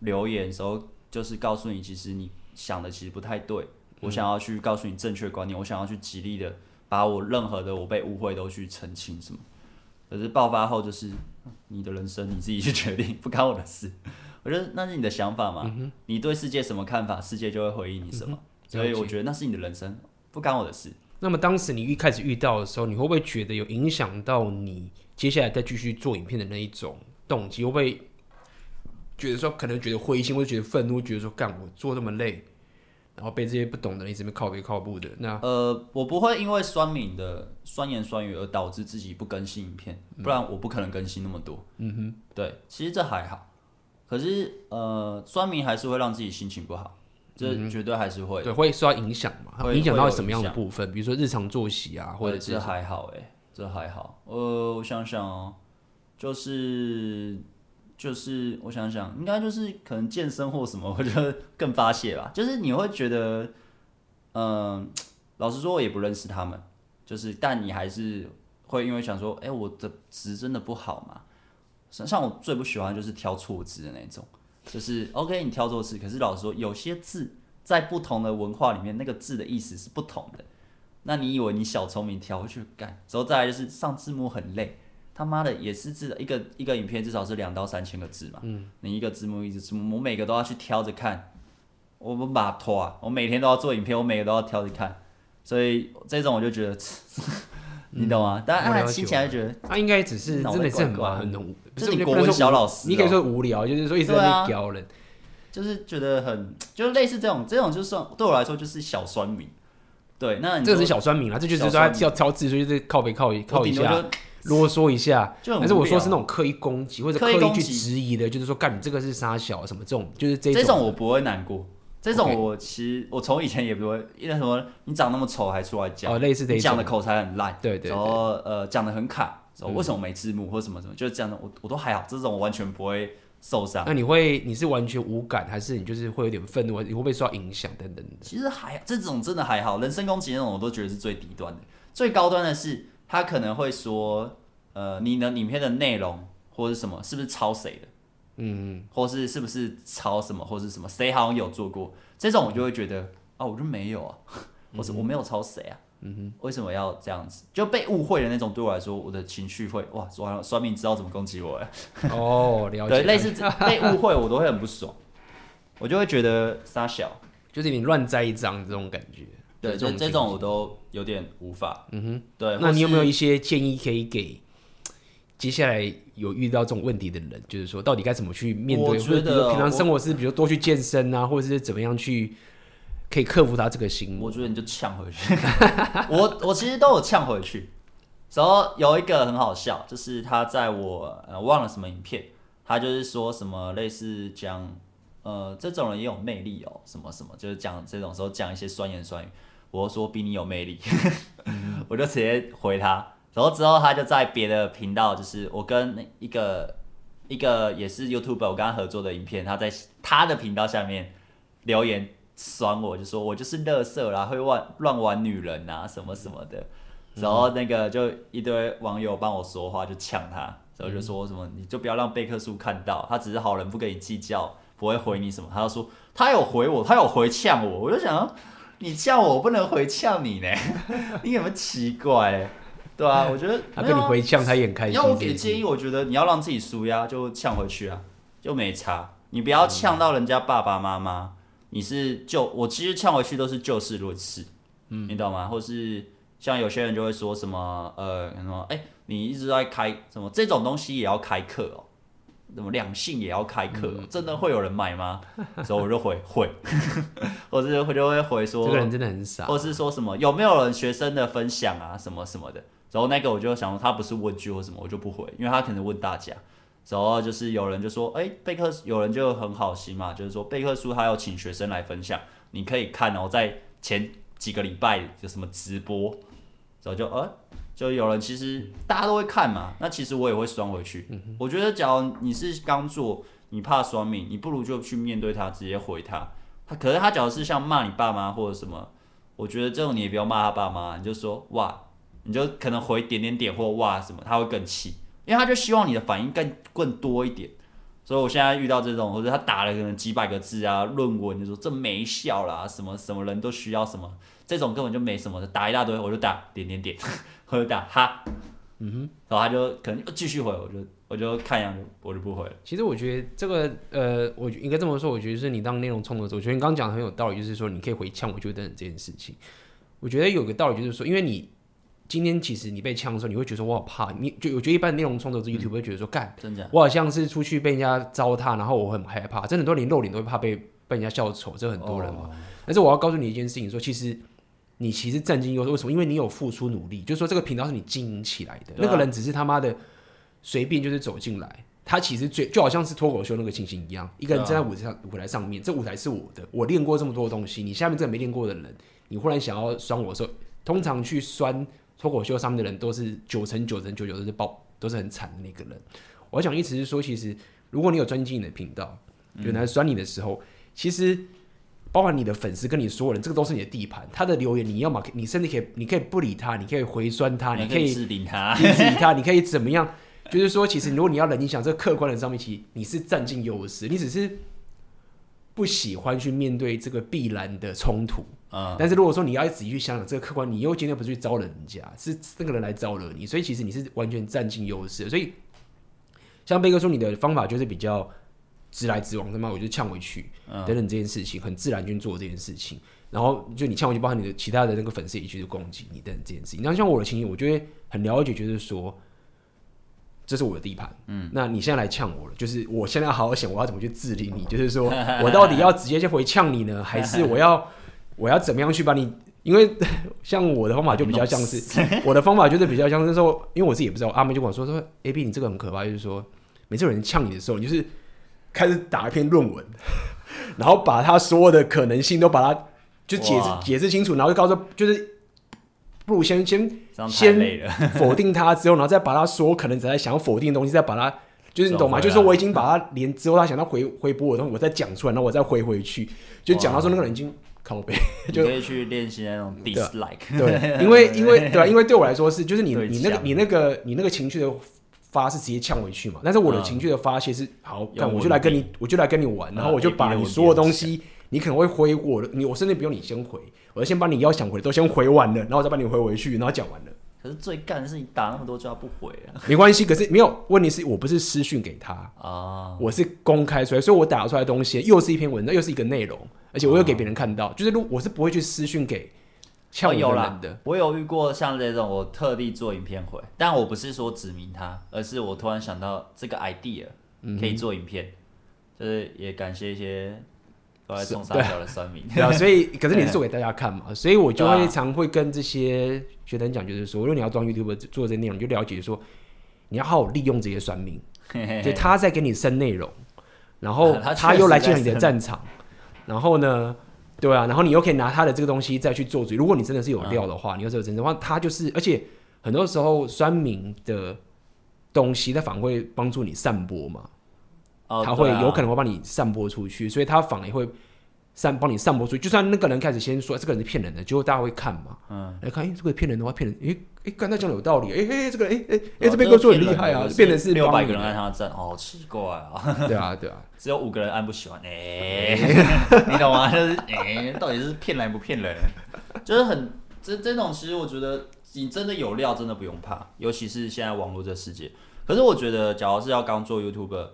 留言的时候，就是告诉你，其实你想的其实不太对，我想要去告诉你正确观念，我想要去极力的把我任何的我被误会都去澄清什么。可是爆发后就是你的人生你自己去决定，不干我的事。我觉得那是你的想法嘛，嗯、你对世界什么看法，世界就会回应你什么。嗯、所以我觉得那是你的人生，不干我的事。那么当时你一开始遇到的时候，你会不会觉得有影响到你接下来再继续做影片的那一种动机？会不会觉得说可能觉得灰心，或者觉得愤怒，觉得说干我做这么累？然后被这些不懂的人一直被靠背靠步的，那呃，我不会因为酸敏的酸言酸语而导致自己不更新影片，不然我不可能更新那么多。嗯哼，对，其实这还好，可是呃，酸民还是会让自己心情不好，这绝对还是会，对，会受到影响嘛？影响到什么样的部分？比如说日常作息啊，或者这还好哎、欸，这还好。呃，我想想哦，就是。就是我想想，应该就是可能健身或什么，我觉得更发泄吧。就是你会觉得，嗯、老实说，我也不认识他们。就是，但你还是会因为想说，哎、我的字真的不好嘛？像我最不喜欢就是挑错字的那种。就是 OK，你挑错字，可是老实说，有些字在不同的文化里面，那个字的意思是不同的。那你以为你小聪明挑去干？之后再来就是上字幕很累。他妈的也是字，一个一个影片至少是两到三千个字嘛。嗯。你一个字幕一个字幕，我每个都要去挑着看，我们把它拖啊！我每天都要做影片，我每个都要挑着看，所以这种我就觉得，你懂吗？但他听起来觉得他应该只是真的是很很很，就是你国文小老师，你可以说无聊，就是说一直在那刁人，就是觉得很，就是类似这种这种，就算对我来说就是小酸民。对，那这个是小酸民啊，这就是说他要挑字，所以就是靠北靠一靠一下。啰嗦一下，但是我说是那种刻意攻击或者刻意去质疑的，就是说，干你这个是杀小什么这种，就是这种。这种我不会难过，这种我其实我从以前也不会，因为什么？你长那么丑还出来讲，哦，类似这种，讲的口才很烂，对对，然后呃讲的很卡，为什么没字幕或什么什么，就是这样的，我我都还好，这种我完全不会受伤。那你会你是完全无感，还是你就是会有点愤怒，你会不会受到影响等等的？其实还这种真的还好，人身攻击那种我都觉得是最低端的，最高端的是他可能会说。呃，你的影片的内容或者什么，是不是抄谁的？嗯，或是是不是抄什么，或是什么？谁好像有做过这种，我就会觉得，哦，我就没有啊，或是我没有抄谁啊？嗯哼，为什么要这样子？就被误会的那种，对我来说，我的情绪会哇，完了，酸民知道怎么攻击我了。哦，了解。对，类似被误会，我都会很不爽，我就会觉得傻小，就是你乱栽一张这种感觉。对，这这种我都有点无法。嗯哼，对。那你有没有一些建议可以给？接下来有遇到这种问题的人，就是说到底该怎么去面对？我觉得平常生活是比如多去健身啊，或者是怎么样去可以克服他这个心。我觉得你就呛回去。我我其实都有呛回去。然后有一个很好笑，就是他在我呃忘了什么影片，他就是说什么类似讲呃这种人也有魅力哦，什么什么，就是讲这种时候讲一些酸言酸语。我说比你有魅力，我就直接回他。然后之后，他就在别的频道，就是我跟一个一个也是 YouTuber，我跟他合作的影片，他在他的频道下面留言酸我，就说我就是乐色啦，会乱乱玩女人啊什么什么的。然后那个就一堆网友帮我说话，就呛他，然后就说什么你就不要让贝克书看到，他只是好人，不跟你计较，不会回你什么。他就说他有回我，他有回呛我，我就想你呛我，我不能回呛你呢，你有没有奇怪？对啊，我觉得他跟你回呛，他也很开心。要我给建议，我觉得你要让自己输呀，就呛回去啊，就没差。你不要呛到人家爸爸妈妈，你是就我其实呛回去都是就事论事，嗯，你懂吗？或是像有些人就会说什么呃什么哎，你一直在开什么这种东西也要开课哦，什么两性也要开课，真的会有人买吗？所以我就回 会，或者会就会回说这个人真的很傻，或是说什么有没有人学生的分享啊什么什么的。然后那个我就想说他不是问句或什么，我就不回，因为他可能问大家。然后就是有人就说，哎，备课，有人就很好心嘛，就是说备课书他要请学生来分享，你可以看哦，在前几个礼拜有什么直播，然后就呃，就有人其实大家都会看嘛，那其实我也会酸回去。我觉得，假如你是刚做，你怕酸命，你不如就去面对他，直接回他。他可是他假如是像骂你爸妈或者什么，我觉得这种你也不要骂他爸妈，你就说哇。你就可能回点点点或哇什么，他会更气，因为他就希望你的反应更更多一点。所以我现在遇到这种，或者他打了可能几百个字啊，论文就说这没效啦，什么什么人都需要什么，这种根本就没什么的，打一大堆，我就打点点点，我就打哈，嗯哼，然后他就可能又继续回，我就我就看一眼，我就不回了。其实我觉得这个呃，我应该这么说，我觉得是你当内容创作者，我觉得你刚刚讲的很有道理，就是说你可以回呛，我觉得这件事情，我觉得有个道理就是说，因为你。今天其实你被呛的时候，你会觉得说我好怕。你就我觉得一般内容创作者 YouTube 会觉得说干，我好像是出去被人家糟蹋，然后我很害怕。真的很多连露脸都会怕被被人家笑丑，这很多人嘛。但是我要告诉你一件事情，说其实你其实占尽优势。为什么？因为你有付出努力，就是说这个频道是你经营起来的。那个人只是他妈的随便就是走进来，他其实最就好像是脱口秀那个情形一样，一个人站在舞台上舞台上面，这舞台是我的，我练过这么多东西，你下面这个没练过的人，你忽然想要酸我的时候，通常去酸。脱口秀上面的人都是九成九成九九都是爆，都是很惨的那个人。我想意思是说，其实如果你有专进的频道，有人来酸你的时候，嗯、其实包含你的粉丝跟你所有人，这个都是你的地盘。他的留言，你要么你甚至可以，你可以不理他，你可以回酸他，你可以置顶他，置顶他，你可以怎么样？就是说，其实如果你要冷静想，这个客观的上面，其实你是占尽优势，你只是不喜欢去面对这个必然的冲突。嗯，但是如果说你要仔细去想想这个客观，你又今天不是去招惹人家，是这个人来招惹你，所以其实你是完全占尽优势。所以像贝哥说，你的方法就是比较直来直往，他妈我就呛回去，等等这件事情很自然去做这件事情。然后就你呛回去，包括你的其他的那个粉丝也去攻击你等等这件事情。那像我的情形，我就会很了解，就是说这是我的地盘，嗯，那你现在来呛我了，就是我现在要好好想我要怎么去治理你，就是说我到底要直接就回呛你呢，还是我要？我要怎么样去把你？因为像我的方法就比较像是，我的方法就是比较像是说，因为我自己也不知道，阿妹就跟我说说，A B 你这个很可怕，就是说，每次有人呛你的时候，你就是开始打一篇论文，然后把他所有的可能性都把它就解释解释清楚，然后就告诉就是，不如先先先 否定他之后，然后再把他所有可能在想要否定的东西，再把它就是你懂吗？就是说我已经把他连之后他想到回回驳我的东西，我再讲出来，然后我再回回去，就讲到说那个人已经。靠背，就可以去练习那种 dislike。对，因为因为对啊，因为对我来说是，就是你你那个你那个你那个情绪的发是直接呛回去嘛。但是我的情绪的发泄是好，那我就来跟你，我就来跟你玩，然后我就把你所有东西，你可能会回我的，你我甚至不用你先回，我就先把你要想回的都先回完了，然后我再把你回回去，然后讲完了。可是最干的是你打那么多就要不回啊？没关系，可是没有问题是我不是私讯给他啊，我是公开出来，所以我打出来的东西又是一篇文章，又是一个内容。而且我又给别人看到，就是如我是不会去私讯给呛我的人的。我有遇过像这种，我特地做影片回，但我不是说指名他，而是我突然想到这个 idea 可以做影片，就是也感谢一些都来送三角的酸民。对啊，所以 可是你是做给大家看嘛，所以我就会常会跟这些学生讲，就是说，如果你要装 YouTube 做这些内容，你就了解说，你要好好利用这些酸民，就他在给你生内容，然后 他又来进你的战场。然后呢，对啊，然后你又可以拿他的这个东西再去做主。如果你真的是有料的话，嗯、你又是有真的话，他就是，而且很多时候酸民的东西，他反而会帮助你散播嘛。哦、他会有可能会帮你散播出去，所以他反而会。散帮你散播出去，就算那个人开始先说这个人是骗人的，结果大家会看嘛？嗯，来看，哎、欸，这个骗人的话，骗人，哎、欸、哎，刚才讲的有道理，哎、欸、哎、欸，这个，哎哎哎，这边哥说很厉害啊，变成是六百个人按他赞，好奇怪啊！对啊对啊，只有五个人按不喜欢，哎、欸，你懂吗？就是哎、欸，到底是骗人不骗人？就是很这这种，其实我觉得你真的有料，真的不用怕，尤其是现在网络这世界。可是我觉得，假如是要刚做 YouTuber，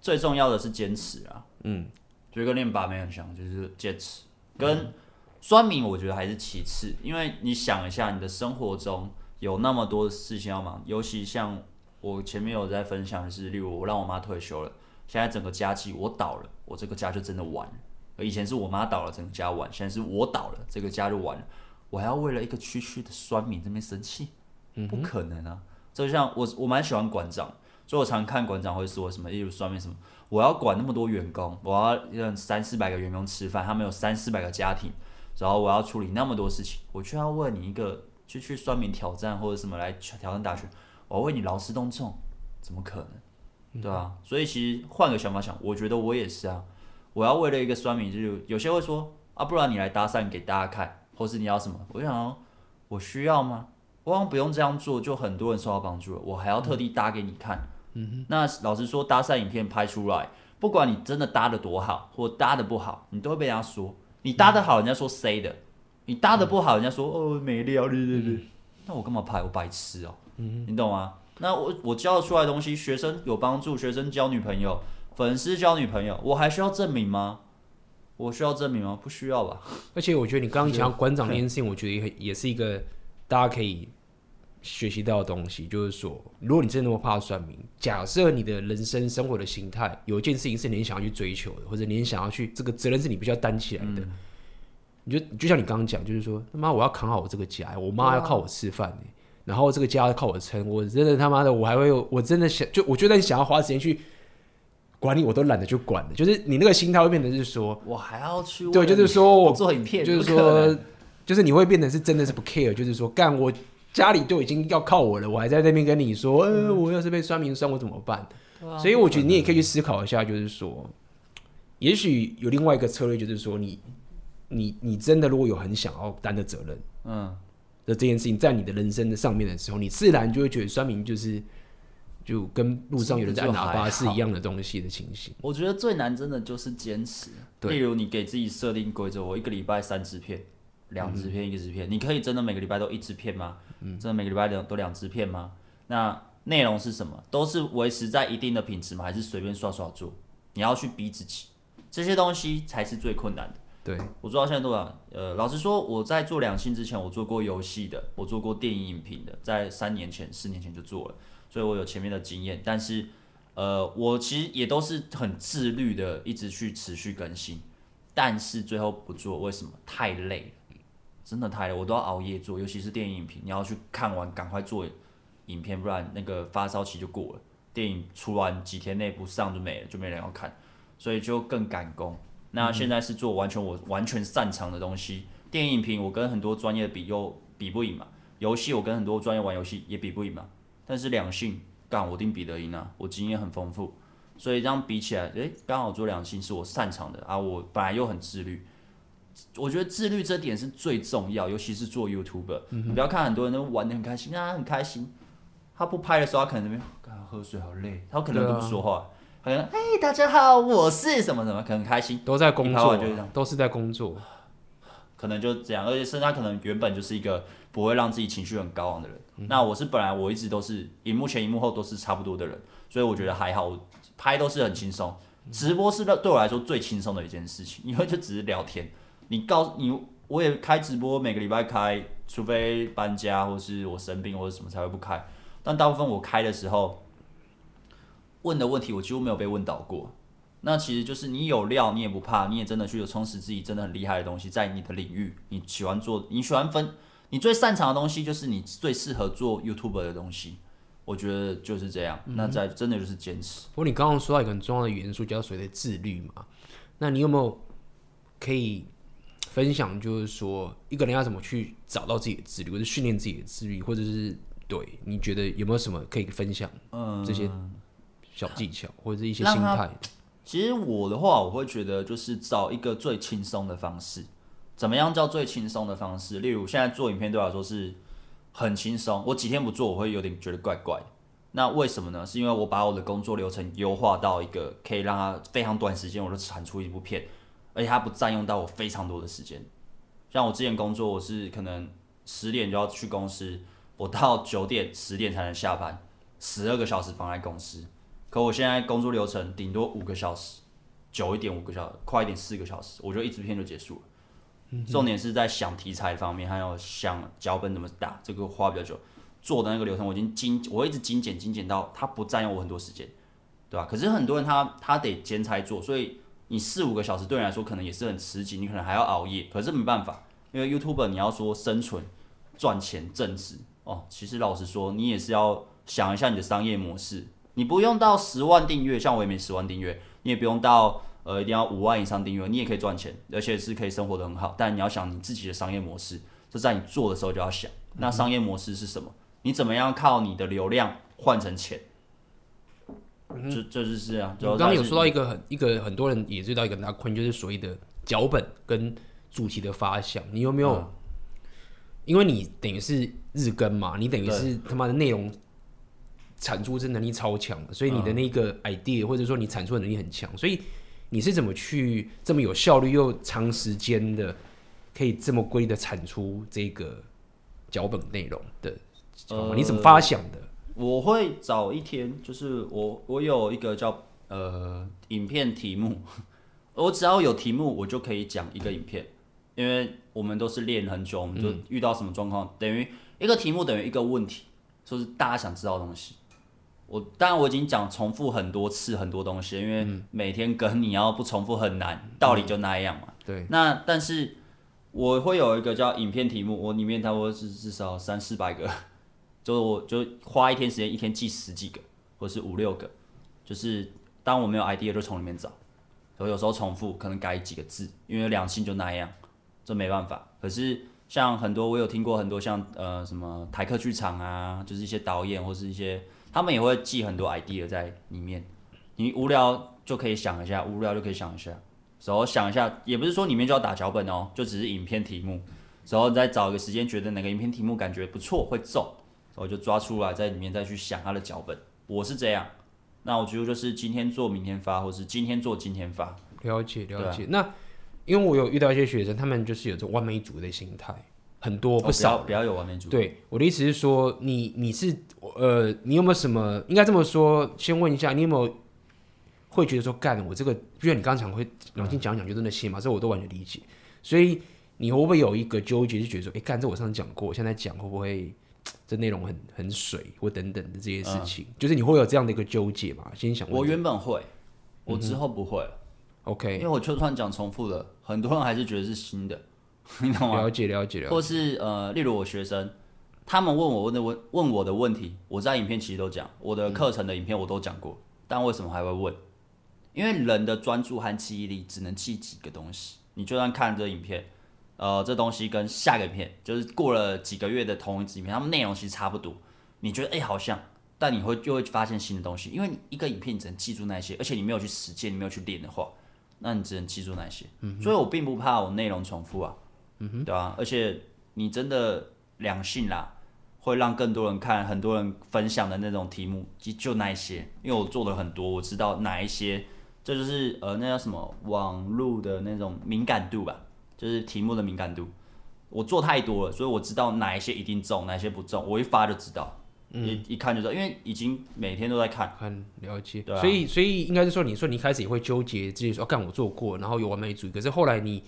最重要的是坚持啊，嗯。就跟练把妹很像，就是坚持。跟酸民，我觉得还是其次，因为你想一下，你的生活中有那么多事情要忙，尤其像我前面有在分享的是，例如我让我妈退休了，现在整个家计我倒了，我这个家就真的完了。而以前是我妈倒了，整个家完，现在是我倒了，这个家就完了。我还要为了一个区区的酸民这边生气？不可能啊！就像我，我蛮喜欢馆长，所以我常看馆长会说什么，例如酸民什么。我要管那么多员工，我要让三四百个员工吃饭，他们有三四百个家庭，然后我要处理那么多事情，我却要问你一个去去算命挑战或者什么来挑战大学，我要为你劳师动众，怎么可能？对啊，所以其实换个想法想，我觉得我也是啊，我要为了一个酸民，就是有些会说啊，不然你来搭讪给大家看，或是你要什么？我想说，我需要吗？我好像不用这样做，就很多人受到帮助了，我还要特地搭给你看。嗯哼。那老实说，搭讪影片拍出来，不管你真的搭的多好，或搭的不好，你都会被人家说。你搭的好，人家说 C 的；你搭的不好，人家说哦没料，对对对。那我干嘛拍？我白痴哦。嗯哼。你懂吗？那我我教出来的东西，学生有帮助，学生交女朋友，粉丝交女朋友，我还需要证明吗？我需要证明吗？不需要吧。而且我觉得你刚刚讲馆长那件事情，我觉得也也是一个大家可以学习到的东西，就是说，如果你真的那么怕算命，假设你的人生生活的形态有一件事情是你想要去追求的，或者你想要去这个责任是你必须要担起来的，嗯、你就就像你刚刚讲，就是说他妈我要扛好我这个家，我妈要靠我吃饭、欸然后这个家要靠我撑，我真的他妈的，我还会有，我真的想，就我觉得你想要花时间去管理，我都懒得去管了。就是你那个心态会变成是说，我还要去对，就是说我做影片，就是说，就是你会变成是真的是不 care，就是说干我家里都已经要靠我了，我还在那边跟你说，呃，我要是被酸民酸我怎么办？啊、所以我觉得你也可以去思考一下，就是说，也许有另外一个策略，就是说你你你真的如果有很想要担的责任，嗯。的这件事情在你的人生的上面的时候，你自然就会觉得酸民就是就跟路上有人在按喇叭是一样的东西的情形。我觉得最难真的就是坚持。例如你给自己设定规则，我一个礼拜三支片，两支片，一个支片，嗯、你可以真的每个礼拜都一支片吗？嗯，真的每个礼拜都都两支片吗？那内容是什么？都是维持在一定的品质吗？还是随便刷刷做？你要去逼自己，这些东西才是最困难的。对，我做到现在多少？呃，老实说，我在做两性之前，我做过游戏的，我做过电影影评的，在三年前、四年前就做了，所以我有前面的经验。但是，呃，我其实也都是很自律的，一直去持续更新。但是最后不做，为什么？太累了，真的太累，我都要熬夜做，尤其是电影影评，你要去看完，赶快做影片，不然那个发烧期就过了。电影出完几天内不上就没了，就没人要看，所以就更赶工。那现在是做完全我完全擅长的东西，电影评我跟很多专业比又比不赢嘛，游戏我跟很多专业玩游戏也比不赢嘛，但是两性干我定比得赢啊，我经验很丰富，所以这样比起来，诶，刚好做两性是我擅长的啊，我本来又很自律，我觉得自律这点是最重要，尤其是做 YouTuber，嗯，你不要看很多人都玩的很开心啊，很开心，他不拍的时候他可能那边刚喝水好累，他可能都不说话。可能哎，大家好，我是什么什么，可能开心，都在工作，都是在工作，可能就这样，而且甚至他可能原本就是一个不会让自己情绪很高昂的人。嗯、那我是本来我一直都是荧幕前荧幕后都是差不多的人，所以我觉得还好，我拍都是很轻松。直播是对我来说最轻松的一件事情，因为就只是聊天。你告诉你，我也开直播，每个礼拜开，除非搬家或是我生病或者什么才会不开，但大部分我开的时候。问的问题我几乎没有被问倒过，那其实就是你有料，你也不怕，你也真的去有充实自己真的很厉害的东西，在你的领域，你喜欢做，你喜欢分，你最擅长的东西就是你最适合做 YouTube 的东西，我觉得就是这样。那在真的就是坚持。不过你刚刚说到一个很重要的元素，叫所谓的自律嘛，那你有没有可以分享，就是说一个人要怎么去找到自己的自律，或者训练自己的自律，或者是对你觉得有没有什么可以分享？嗯，这些。小技巧或者是一些心态。其实我的话，我会觉得就是找一个最轻松的方式。怎么样叫最轻松的方式？例如现在做影片对我来说是很轻松，我几天不做我会有点觉得怪怪。那为什么呢？是因为我把我的工作流程优化到一个可以让它非常短时间我就产出一部片，而且它不占用到我非常多的时间。像我之前工作，我是可能十点就要去公司，我到九点十点才能下班，十二个小时放在公司。可我现在工作流程顶多五个小时，久一点五个小时，快一点四个小时，我觉得一支片就结束了。重点是在想题材方面，还有想脚本怎么打，这个花比较久。做的那个流程我已经精，我一直精简精简到它不占用我很多时间，对吧？可是很多人他他得兼差做，所以你四五个小时对你来说可能也是很吃紧，你可能还要熬夜。可是没办法，因为 YouTuber 你要说生存、赚钱、正职哦，其实老实说，你也是要想一下你的商业模式。你不用到十万订阅，像我也没十万订阅，你也不用到呃一定要五万以上订阅，你也可以赚钱，而且是可以生活得很好。但你要想你自己的商业模式，这在你做的时候就要想，那商业模式是什么？你怎么样靠你的流量换成钱？嗯、这这就是啊。我。刚刚有说到一个很一个很多人也知道一个大困，就是所谓的脚本跟主题的发想，你有没有？嗯、因为你等于是日更嘛，你等于是他妈的内容。产出这能力超强，所以你的那个 idea、嗯、或者说你产出的能力很强，所以你是怎么去这么有效率又长时间的，可以这么规律的产出这个脚本内容的？呃，你怎么发想的？我会找一天，就是我我有一个叫呃影片题目，我只要有题目，我就可以讲一个影片，因为我们都是练很久，我们就遇到什么状况，嗯、等于一个题目等于一个问题，说是大家想知道的东西。我当然我已经讲重复很多次很多东西，因为每天跟你要不重复很难，道理就那样嘛。对。那但是我会有一个叫影片题目，我里面差不多是至少三四百个。就我就花一天时间，一天记十几个，或是五六个，就是当我没有 idea 就从里面找，然后有时候重复可能改几个字，因为两性就那样，这没办法。可是像很多我有听过很多像呃什么台客剧场啊，就是一些导演或是一些他们也会记很多 idea 在里面，你无聊就可以想一下，无聊就可以想一下，然后想一下，也不是说里面就要打脚本哦，就只是影片题目，然后再找一个时间，觉得哪个影片题目感觉不错会中。我就抓出来，在里面再去想他的脚本。我是这样，那我觉得就是今天做明天发，或是今天做今天发。了解了解。啊、那因为我有遇到一些学生，他们就是有这种完美主义的心态，很多不少，哦、不要有完美主义。对，我的意思是说，你你是呃，你有没有什么？应该这么说，先问一下，你有没有会觉得说，干我这个，就像你刚才会冷静讲讲，就真的信嘛？这我都完全理解。所以你会不会有一个纠结，就觉得说，哎、欸，干这我上次讲过，现在讲会不会？这内容很很水或等等的这些事情，嗯、就是你会有这样的一个纠结嘛？先想，我原本会，我之后不会了。OK，因为我就算讲重复了，很多人还是觉得是新的，你懂吗？了解了解了解。或是呃，例如我学生，他们问我问的问问我的问题，我在影片其实都讲，我的课程的影片我都讲过，嗯、但为什么还会问？因为人的专注和记忆力只能记几个东西，你就算看这影片。呃，这东西跟下个影片就是过了几个月的同一支影片，它们内容其实差不多。你觉得哎、欸、好像，但你会就会发现新的东西，因为一个影片你只能记住那些，而且你没有去实践，你没有去练的话，那你只能记住那些。嗯、所以我并不怕我内容重复啊，嗯、哼对吧、啊？而且你真的良性啦，会让更多人看，很多人分享的那种题目，就就那一些，因为我做了很多，我知道哪一些，这就，就是呃那叫什么网络的那种敏感度吧。就是题目的敏感度，我做太多了，所以我知道哪一些一定中，哪一些不中，我一发就知道，嗯、一一看就知道，因为已经每天都在看，很了解。对啊、所以所以应该是说，你说你一开始也会纠结自己说，干、啊、我做过，然后有完美主义，可是后来你，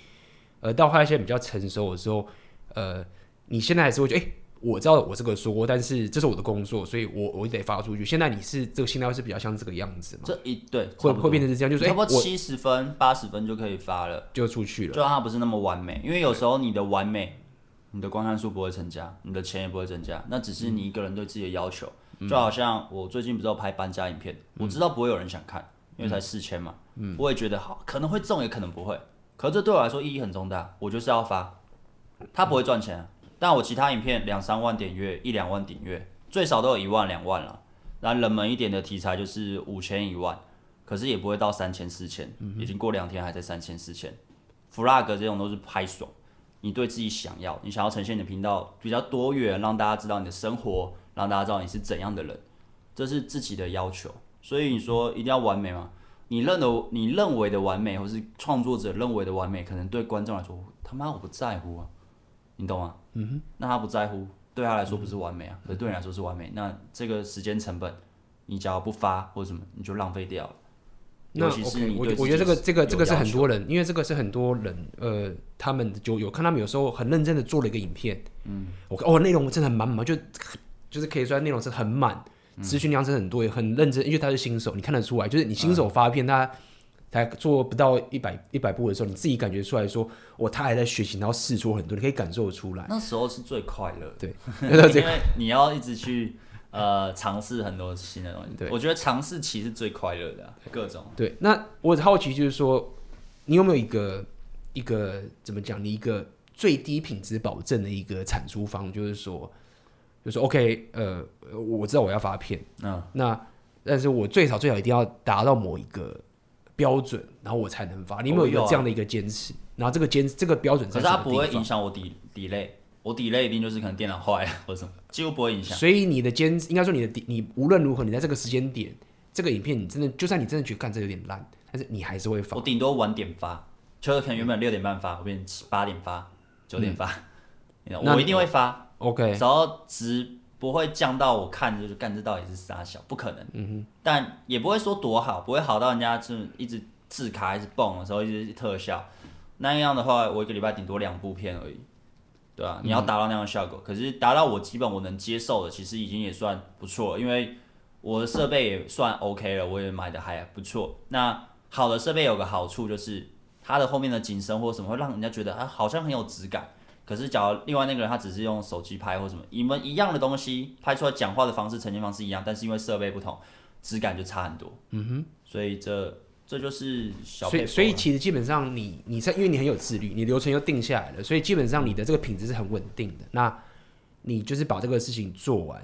呃，到后来现在比较成熟的时候，呃，你现在还是会觉得，哎、欸。我知道我这个说，但是这是我的工作，所以我我得发出去。现在你是这个心态是比较像这个样子吗？这一对会会变成是这样，就是差不多七十分八十分就可以发了，就出去了。就让它不是那么完美，因为有时候你的完美，你的观看数不会增加，你的钱也不会增加，那只是你一个人对自己的要求。嗯、就好像我最近不是要拍搬家影片，嗯、我知道不会有人想看，因为才四千嘛，嗯、我也觉得好，可能会中也可能不会，可是这对我来说意义很重大，我就是要发，它不会赚钱。但我其他影片两三万点阅，一两万点阅，最少都有一万两万了。然后冷门一点的题材就是五千一万，可是也不会到三千四千，已经过两天还在三千四千。flag 这种都是拍爽，你对自己想要，你想要呈现你的频道比较多元，让大家知道你的生活，让大家知道你是怎样的人，这是自己的要求。所以你说一定要完美吗？你认的你认为的完美，或是创作者认为的完美，可能对观众来说，他妈我不在乎啊。你懂吗？嗯哼，那他不在乎，对他来说不是完美啊，可、嗯、哼对你来说是完美。那这个时间成本，你只要不发或者什么，你就浪费掉了。那 OK，我我觉得这个这个这个是很多人，因为这个是很多人，呃，他们就有看他们有时候很认真的做了一个影片，嗯，我看哦内容真的很满满，就就是可以说内容是很满，资讯量是很多，也很认真，因为他是新手，你看得出来，就是你新手发片他。嗯才做不到一百一百步的时候，你自己感觉出来说，我他还在学习，然后试错很多，你可以感受出来。那时候是最快乐，对，因为你要一直去呃尝试很多新的东西。对，我觉得尝试其实最快乐的、啊，各种。对，那我好奇就是说，你有没有一个一个怎么讲？你一个最低品质保证的一个产出方，就是说，就是说 OK，呃，我知道我要发片，嗯，那但是我最少最少一定要达到某一个。标准，然后我才能发。你有没有一个这样的一个坚持？然后这个坚这个标准，可是它不会影响我底底类。我 delay 一定就是可能电脑坏了或者什么，几乎不会影响。所以你的坚应该说你的你无论如何，你在这个时间点，这个影片你真的就算你真的觉得干这有点烂，但是你还是会发。我顶多晚点发，就是可能原本六点半发，我变成八点发、九点发，嗯、我一定会发。OK，只要值不会降到我看就是干这到底是啥小，不可能。嗯哼，但也不会说多好，不会好到人家就一直自卡还是蹦的时候一直特效。那样的话，我一个礼拜顶多两部片而已。对啊，你要达到那样的效果，嗯、可是达到我基本我能接受的，其实已经也算不错了，因为我的设备也算 OK 了，我也买的还不错。那好的设备有个好处就是，它的后面的景深或什么会让人家觉得啊，好像很有质感。可是假如另外那个人他只是用手机拍或什么，你们一样的东西拍出来，讲话的方式、呈现方式一样，但是因为设备不同，质感就差很多。嗯哼，所以这。这就是小，所以所以其实基本上你你在因为你很有自律，你流程又定下来了，所以基本上你的这个品质是很稳定的。那你就是把这个事情做完，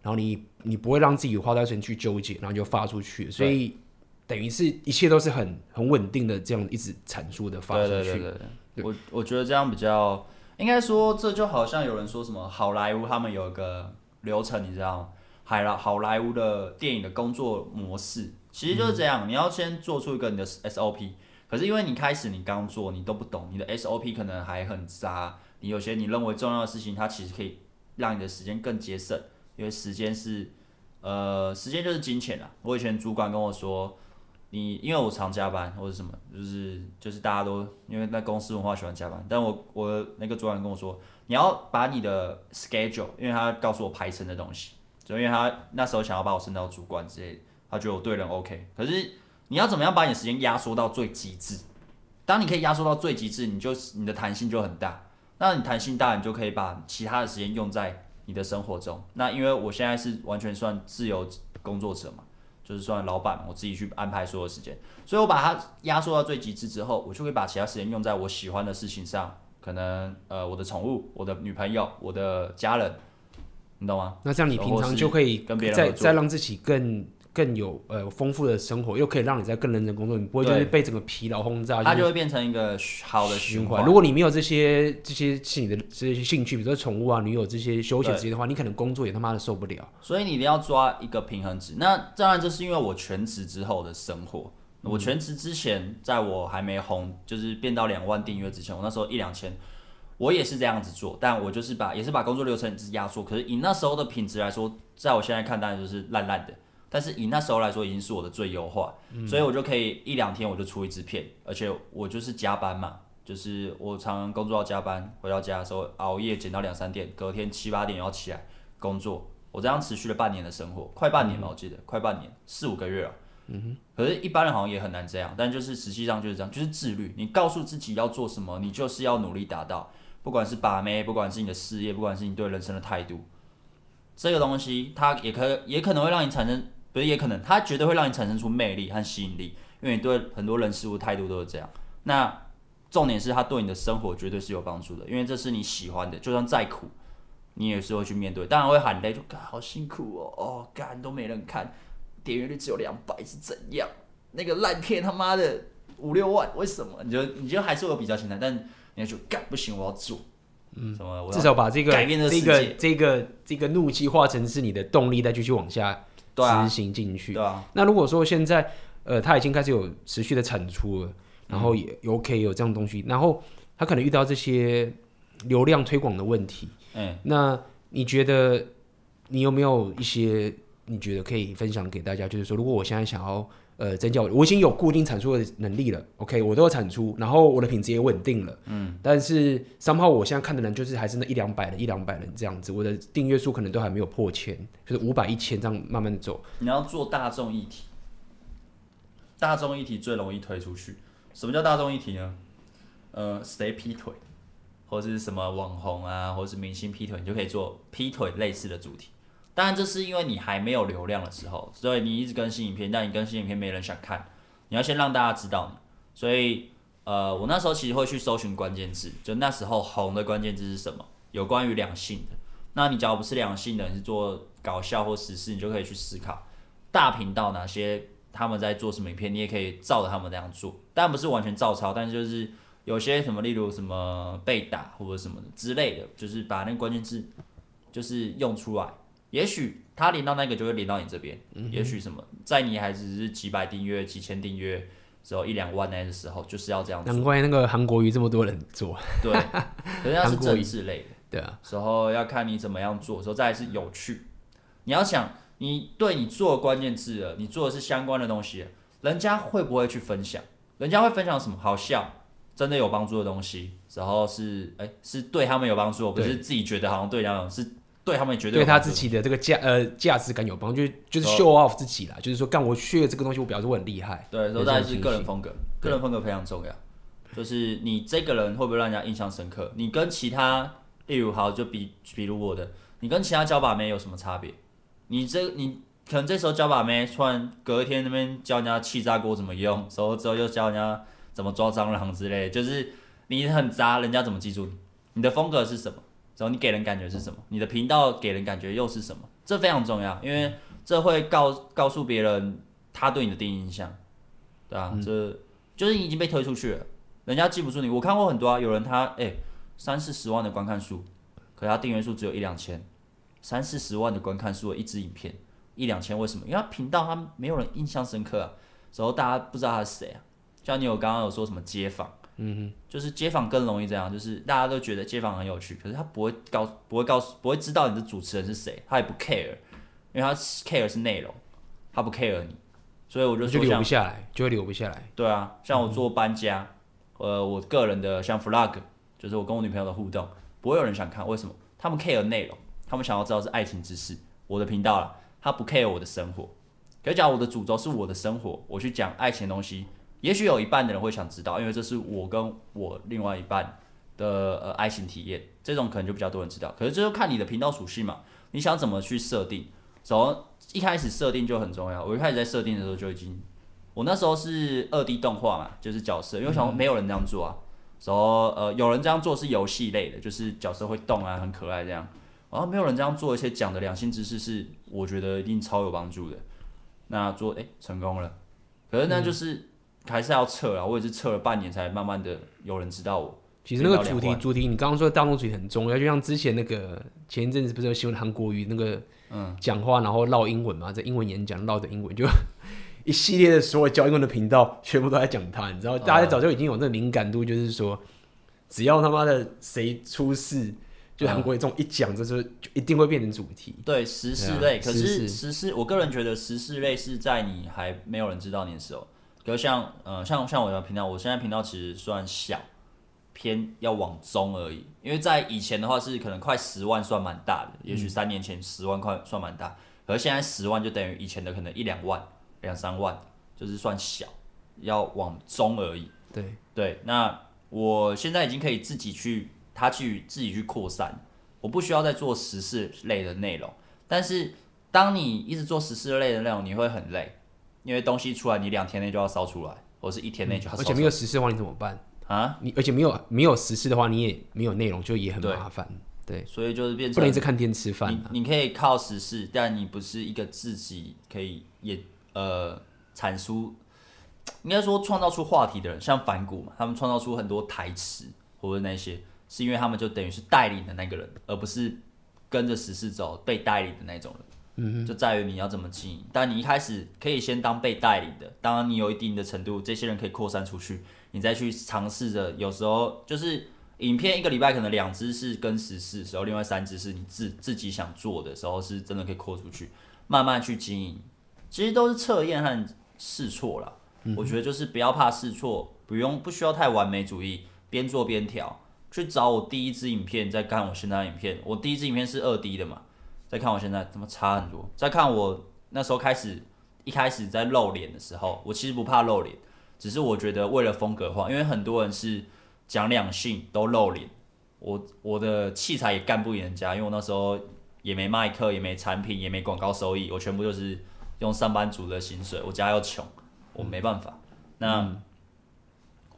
然后你你不会让自己花太多时间去纠结，然后就发出去，所以等于是一切都是很很稳定的这样一直产出的发出去。对对对对，对我我觉得这样比较应该说，这就好像有人说什么好莱坞他们有一个流程，你知道吗？海了好莱坞的电影的工作模式。其实就是这样，你要先做出一个你的 SOP，可是因为你开始你刚做，你都不懂，你的 SOP 可能还很渣，你有些你认为重要的事情，它其实可以让你的时间更节省，因为时间是，呃，时间就是金钱啊。我以前主管跟我说，你因为我常加班或者什么，就是就是大家都因为在公司文化喜欢加班，但我我那个主管跟我说，你要把你的 schedule，因为他告诉我排程的东西，就因为他那时候想要把我升到主管之类的。他觉得我对人 OK，可是你要怎么样把你的时间压缩到最极致？当你可以压缩到最极致，你就你的弹性就很大。那你弹性大，你就可以把其他的时间用在你的生活中。那因为我现在是完全算自由工作者嘛，就是算老板，我自己去安排所有时间。所以我把它压缩到最极致之后，我就会把其他时间用在我喜欢的事情上，可能呃我的宠物、我的女朋友、我的家人，你懂吗？那这样你平常就可以跟别人再再让自己更。更有呃丰富的生活，又可以让你在更认真工作，你不会就是被整个疲劳轰炸，它就会变成一个好的循环。如果你没有这些这些是你的这些兴趣，比如说宠物啊、女友这些休闲时间的话，你可能工作也他妈的受不了。所以你一定要抓一个平衡值。那当然这是因为我全职之后的生活。我全职之前，在我还没红，就是变到两万订阅之前，我那时候一两千，我也是这样子做，但我就是把也是把工作流程是压缩。可是以那时候的品质来说，在我现在看当然就是烂烂的。但是以那时候来说，已经是我的最优化，嗯、所以我就可以一两天我就出一支片，而且我就是加班嘛，就是我常常工作要加班，回到家的时候熬夜剪到两三点，隔天七八点要起来工作，我这样持续了半年的生活，快半年吧，我记得、嗯、快半年，四五个月了。嗯哼。可是，一般人好像也很难这样，但就是实际上就是这样，就是自律。你告诉自己要做什么，你就是要努力达到，不管是把妹，不管是你的事业，不管是你对人生的态度，这个东西它也可也可能会让你产生。不是，也可能，它绝对会让你产生出魅力和吸引力，因为你对很多人事物态度都是这样。那重点是，它对你的生活绝对是有帮助的，因为这是你喜欢的，就算再苦，你也是会去面对。当然会喊累，就干好辛苦哦，哦干都没人看，点阅率只有两百是怎样？那个烂片他妈的五六万，为什么？你就你就还是会有比较心态，但你要说干不行，我要做，嗯，什么？至少把这个改变这个这个这个怒气化成是你的动力，再继续往下。执行进去。对啊。那如果说现在，呃，他已经开始有持续的产出了，然后也 OK 有这样东西，然后他可能遇到这些流量推广的问题。嗯。那你觉得你有没有一些你觉得可以分享给大家？就是说，如果我现在想要。呃，增加我，我已经有固定产出的能力了。OK，我都有产出，然后我的品质也稳定了。嗯，但是三号我现在看的人就是还是那一两百人，一两百人这样子。我的订阅数可能都还没有破千，就是五百、一千这样慢慢的走。你要做大众议题，大众议题最容易推出去。什么叫大众议题呢？呃，谁劈腿，或者是什么网红啊，或者是明星劈腿，你就可以做劈腿类似的主题。当然，这是因为你还没有流量的时候，所以你一直更新影片，但你更新影片没人想看，你要先让大家知道。所以，呃，我那时候其实会去搜寻关键字，就那时候红的关键字是什么？有关于两性的。那你假如不是两性的，你是做搞笑或时事，你就可以去思考大频道哪些他们在做什么影片，你也可以照着他们那样做。但不是完全照抄，但是就是有些什么，例如什么被打或者什么的之类的，就是把那个关键字就是用出来。也许他连到那个就会连到你这边，嗯、也许什么，在你还只是几百订阅、几千订阅，只有一两万那的时候，就是要这样。难怪那个韩国瑜这么多人做。对，人家是政治类的。对啊。时候要看你怎么样做，时候再来是有趣。你要想，你对你做关键字了，你做的是相关的东西，人家会不会去分享？人家会分享什么？好笑。真的有帮助的东西，然后是哎、欸，是对他们有帮助，不是自己觉得好像对他们是对他们绝对对他自己的这个价呃价值感有帮助，就是 show off 自己啦，就是说干我学这个东西，我表示我很厉害。对，说大家是个人风格，个人风格非常重要。就是你这个人会不会让人家印象深刻？你跟其他，例如好就比比如我的，你跟其他教把妹有什么差别？你这你可能这时候教把妹，突然隔一天那边教人家气炸锅怎么用，然后之后又教人家。怎么抓蟑螂之类，就是你很渣，人家怎么记住你？你的风格是什么？然后你给人感觉是什么？你的频道给人感觉又是什么？这非常重要，因为这会告告诉别人他对你的第一印象，对啊，嗯、这就是你已经被推出去了，人家记不住你。我看过很多啊，有人他哎三四十万的观看数，可他订阅数只有一两千，三四十万的观看数的一支影片一两千，为什么？因为他频道他没有人印象深刻啊，然后大家不知道他是谁啊。像你有刚刚有说什么街访，嗯哼，就是街访更容易这样，就是大家都觉得街访很有趣，可是他不会告不会告诉不会知道你的主持人是谁，他也不 care，因为他 care 是内容，他不 care 你，所以我就说就留不下来，就会留不下来。对啊，像我做搬家，嗯、呃，我个人的像 vlog，就是我跟我女朋友的互动，不会有人想看，为什么？他们 care 内容，他们想要知道是爱情之事，我的频道啦，他不 care 我的生活，可以讲我的主轴是我的生活，我去讲爱情的东西。也许有一半的人会想知道，因为这是我跟我另外一半的呃爱情体验，这种可能就比较多人知道。可是这就看你的频道属性嘛，你想怎么去设定？从一开始设定就很重要。我一开始在设定的时候就已经，我那时候是二 D 动画嘛，就是角色，因为想没有人这样做啊。说呃有人这样做是游戏类的，就是角色会动啊，很可爱这样。然后没有人这样做，一些讲的良心知识是我觉得一定超有帮助的。那做诶、成功了，可是那就是。还是要撤啊，我也是撤了半年才慢慢的有人知道我。其实那个主题主题，你刚刚说的大众主题很重要，就像之前那个前一阵子不是有新闻韩国瑜那个嗯讲话，然后唠英文嘛，在英文演讲唠的英文，就 一系列的所有教英文的频道全部都在讲他，你知道，大家早就已经有那个敏感度，就是说只要他妈的谁出事，就韩国瑜这种一讲，就是就一定会变成主题。对时事类，啊、可是时事，我个人觉得时事类是在你还没有人知道你的时候。就像呃像像我的频道，我现在频道其实算小，偏要往中而已。因为在以前的话是可能快十万算蛮大的，也许三年前十万块算蛮大，而现在十万就等于以前的可能一两万、两三万，就是算小，要往中而已。对对，那我现在已经可以自己去，他去自己去扩散，我不需要再做时事类的内容。但是当你一直做时事类的内容，你会很累。因为东西出来，你两天内就要烧出来，或者是一天内就要烧出来。而且没有实事的话，你怎么办啊？你而且没有没有实事的话，你也没有内容，就也很麻烦。对，所以就是变成不能一直看天吃饭，啊。你可以靠时事，但你不是一个自己可以也呃阐述，应该说创造出话题的人，像反骨嘛，他们创造出很多台词或者那些，是因为他们就等于是带领的那个人，而不是跟着时事走被带领的那种人。嗯，就在于你要怎么经营。但你一开始可以先当被带领的，当然你有一定的程度，这些人可以扩散出去，你再去尝试着。有时候就是影片一个礼拜可能两支是跟时事，时候另外三支是你自自己想做的时候，是真的可以扩出去，慢慢去经营。其实都是测验和试错啦。嗯、我觉得就是不要怕试错，不用不需要太完美主义，边做边调。去找我第一支影片，再看我现在的影片。我第一支影片是二 D 的嘛。再看我现在怎么差很多。再看我那时候开始，一开始在露脸的时候，我其实不怕露脸，只是我觉得为了风格化，因为很多人是讲两性都露脸，我我的器材也干不赢人家，因为我那时候也没麦克，也没产品，也没广告收益，我全部就是用上班族的薪水，我家又穷，我没办法。那、嗯、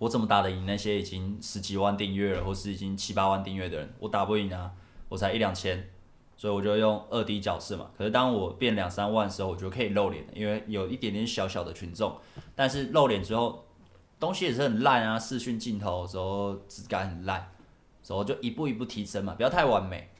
我怎么打得赢那些已经十几万订阅了，或是已经七八万订阅的人？我打不赢啊，我才一两千。所以我就用二 D 角色嘛，可是当我变两三万的时候，我就可以露脸，因为有一点点小小的群众。但是露脸之后，东西也是很烂啊，视讯镜头时候质感很烂，然后就一步一步提升嘛，不要太完美，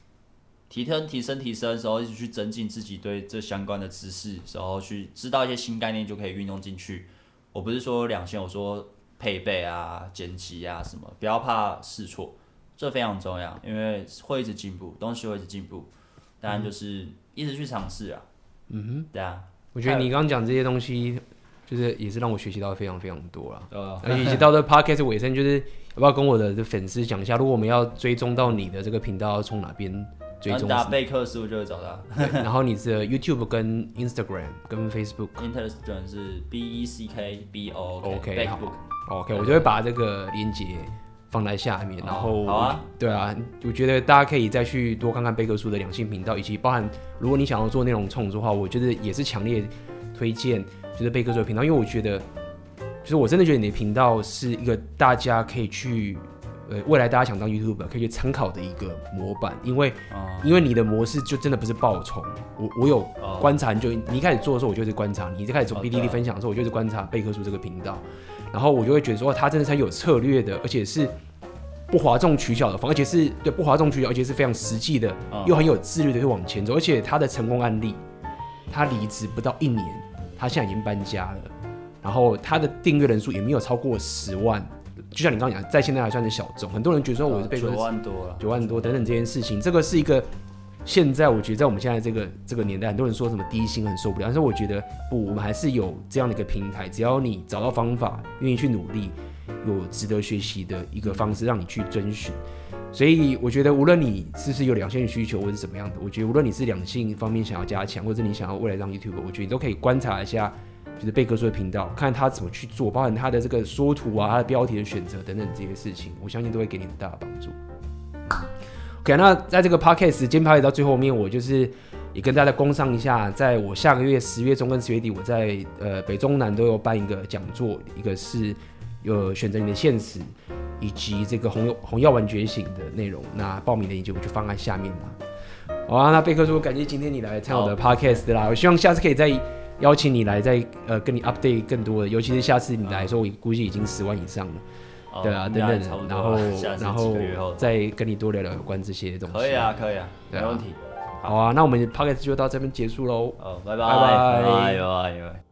提升提升提升，时候一直去增进自己对这相关的知识，然后去知道一些新概念就可以运用进去。我不是说两千，我说配备啊、剪辑啊什么，不要怕试错，这非常重要，因为会一直进步，东西会一直进步，当然就是一直去尝试啊。嗯哼，对啊，我觉得你刚刚讲这些东西。就是也是让我学习到非常非常多了，呃，而且以及到这 podcast 尾声，就是要不要跟我的粉丝讲一下，如果我们要追踪到你的这个频道，要从哪边追踪？打贝克书就会找到。然后你的 YouTube 跟 Instagram 跟 Facebook。Instagram 是 B E C K B O K。OK 好，OK，我就会把这个链接放在下面。然后，好啊，对啊，我觉得大家可以再去多看看贝克书的两性频道，以及包含如果你想要做内容创作的话，我觉得也是强烈推荐。就是贝克书的频道，因为我觉得，就是我真的觉得你的频道是一个大家可以去，呃，未来大家想当 YouTuber 可以去参考的一个模板，因为，因为你的模式就真的不是爆冲，我我有观察，就你一开始做的时候，我就是观察，你一开始从 B D D 分享的时候，我就是观察贝克书这个频道，然后我就会觉得说，他真的是很有策略的，而且是不哗众取巧的方，而且是对不哗众取巧，而且是非常实际的，又很有自律的去往前走，而且他的成功案例，他离职不到一年。他现在已经搬家了，然后他的订阅人数也没有超过十万，就像你刚刚讲，在现在还算是小众。很多人觉得说我是被九万多了，九万多等等这件事情，这个是一个现在我觉得在我们现在这个这个年代，很多人说什么低薪很受不了，但是我觉得不，我们还是有这样的一个平台，只要你找到方法，愿意去努力，有值得学习的一个方式让你去遵循。所以我觉得，无论你是不是有两性需求，或是怎么样的，我觉得无论你是两性方面想要加强，或者你想要未来让 YouTube，我觉得你都可以观察一下，就是贝克书的频道，看他怎么去做，包含他的这个缩图啊，他的标题的选择等等这些事情，我相信都会给你很大的帮助。OK，那在这个 Podcast 今天 Podcast 到最后面，我就是也跟大家工商一下，在我下个月十月中跟十月底，我在呃北中南都有办一个讲座，一个是有选择你的现实。以及这个红红药丸觉醒的内容，那报名的链接我就放在下面啦。好啊，那贝克说，感谢今天你来参我的 podcast 啦，我希望下次可以再邀请你来再，再呃跟你 update 更多的，尤其是下次你来的时候，我估计已经十万以上了。对啊，等等，然后 然后再跟你多聊聊有关这些东西。可以啊，可以啊，没问题。好啊，那我们 p o c k e t 就到这边结束喽。哦，拜拜拜拜拜拜。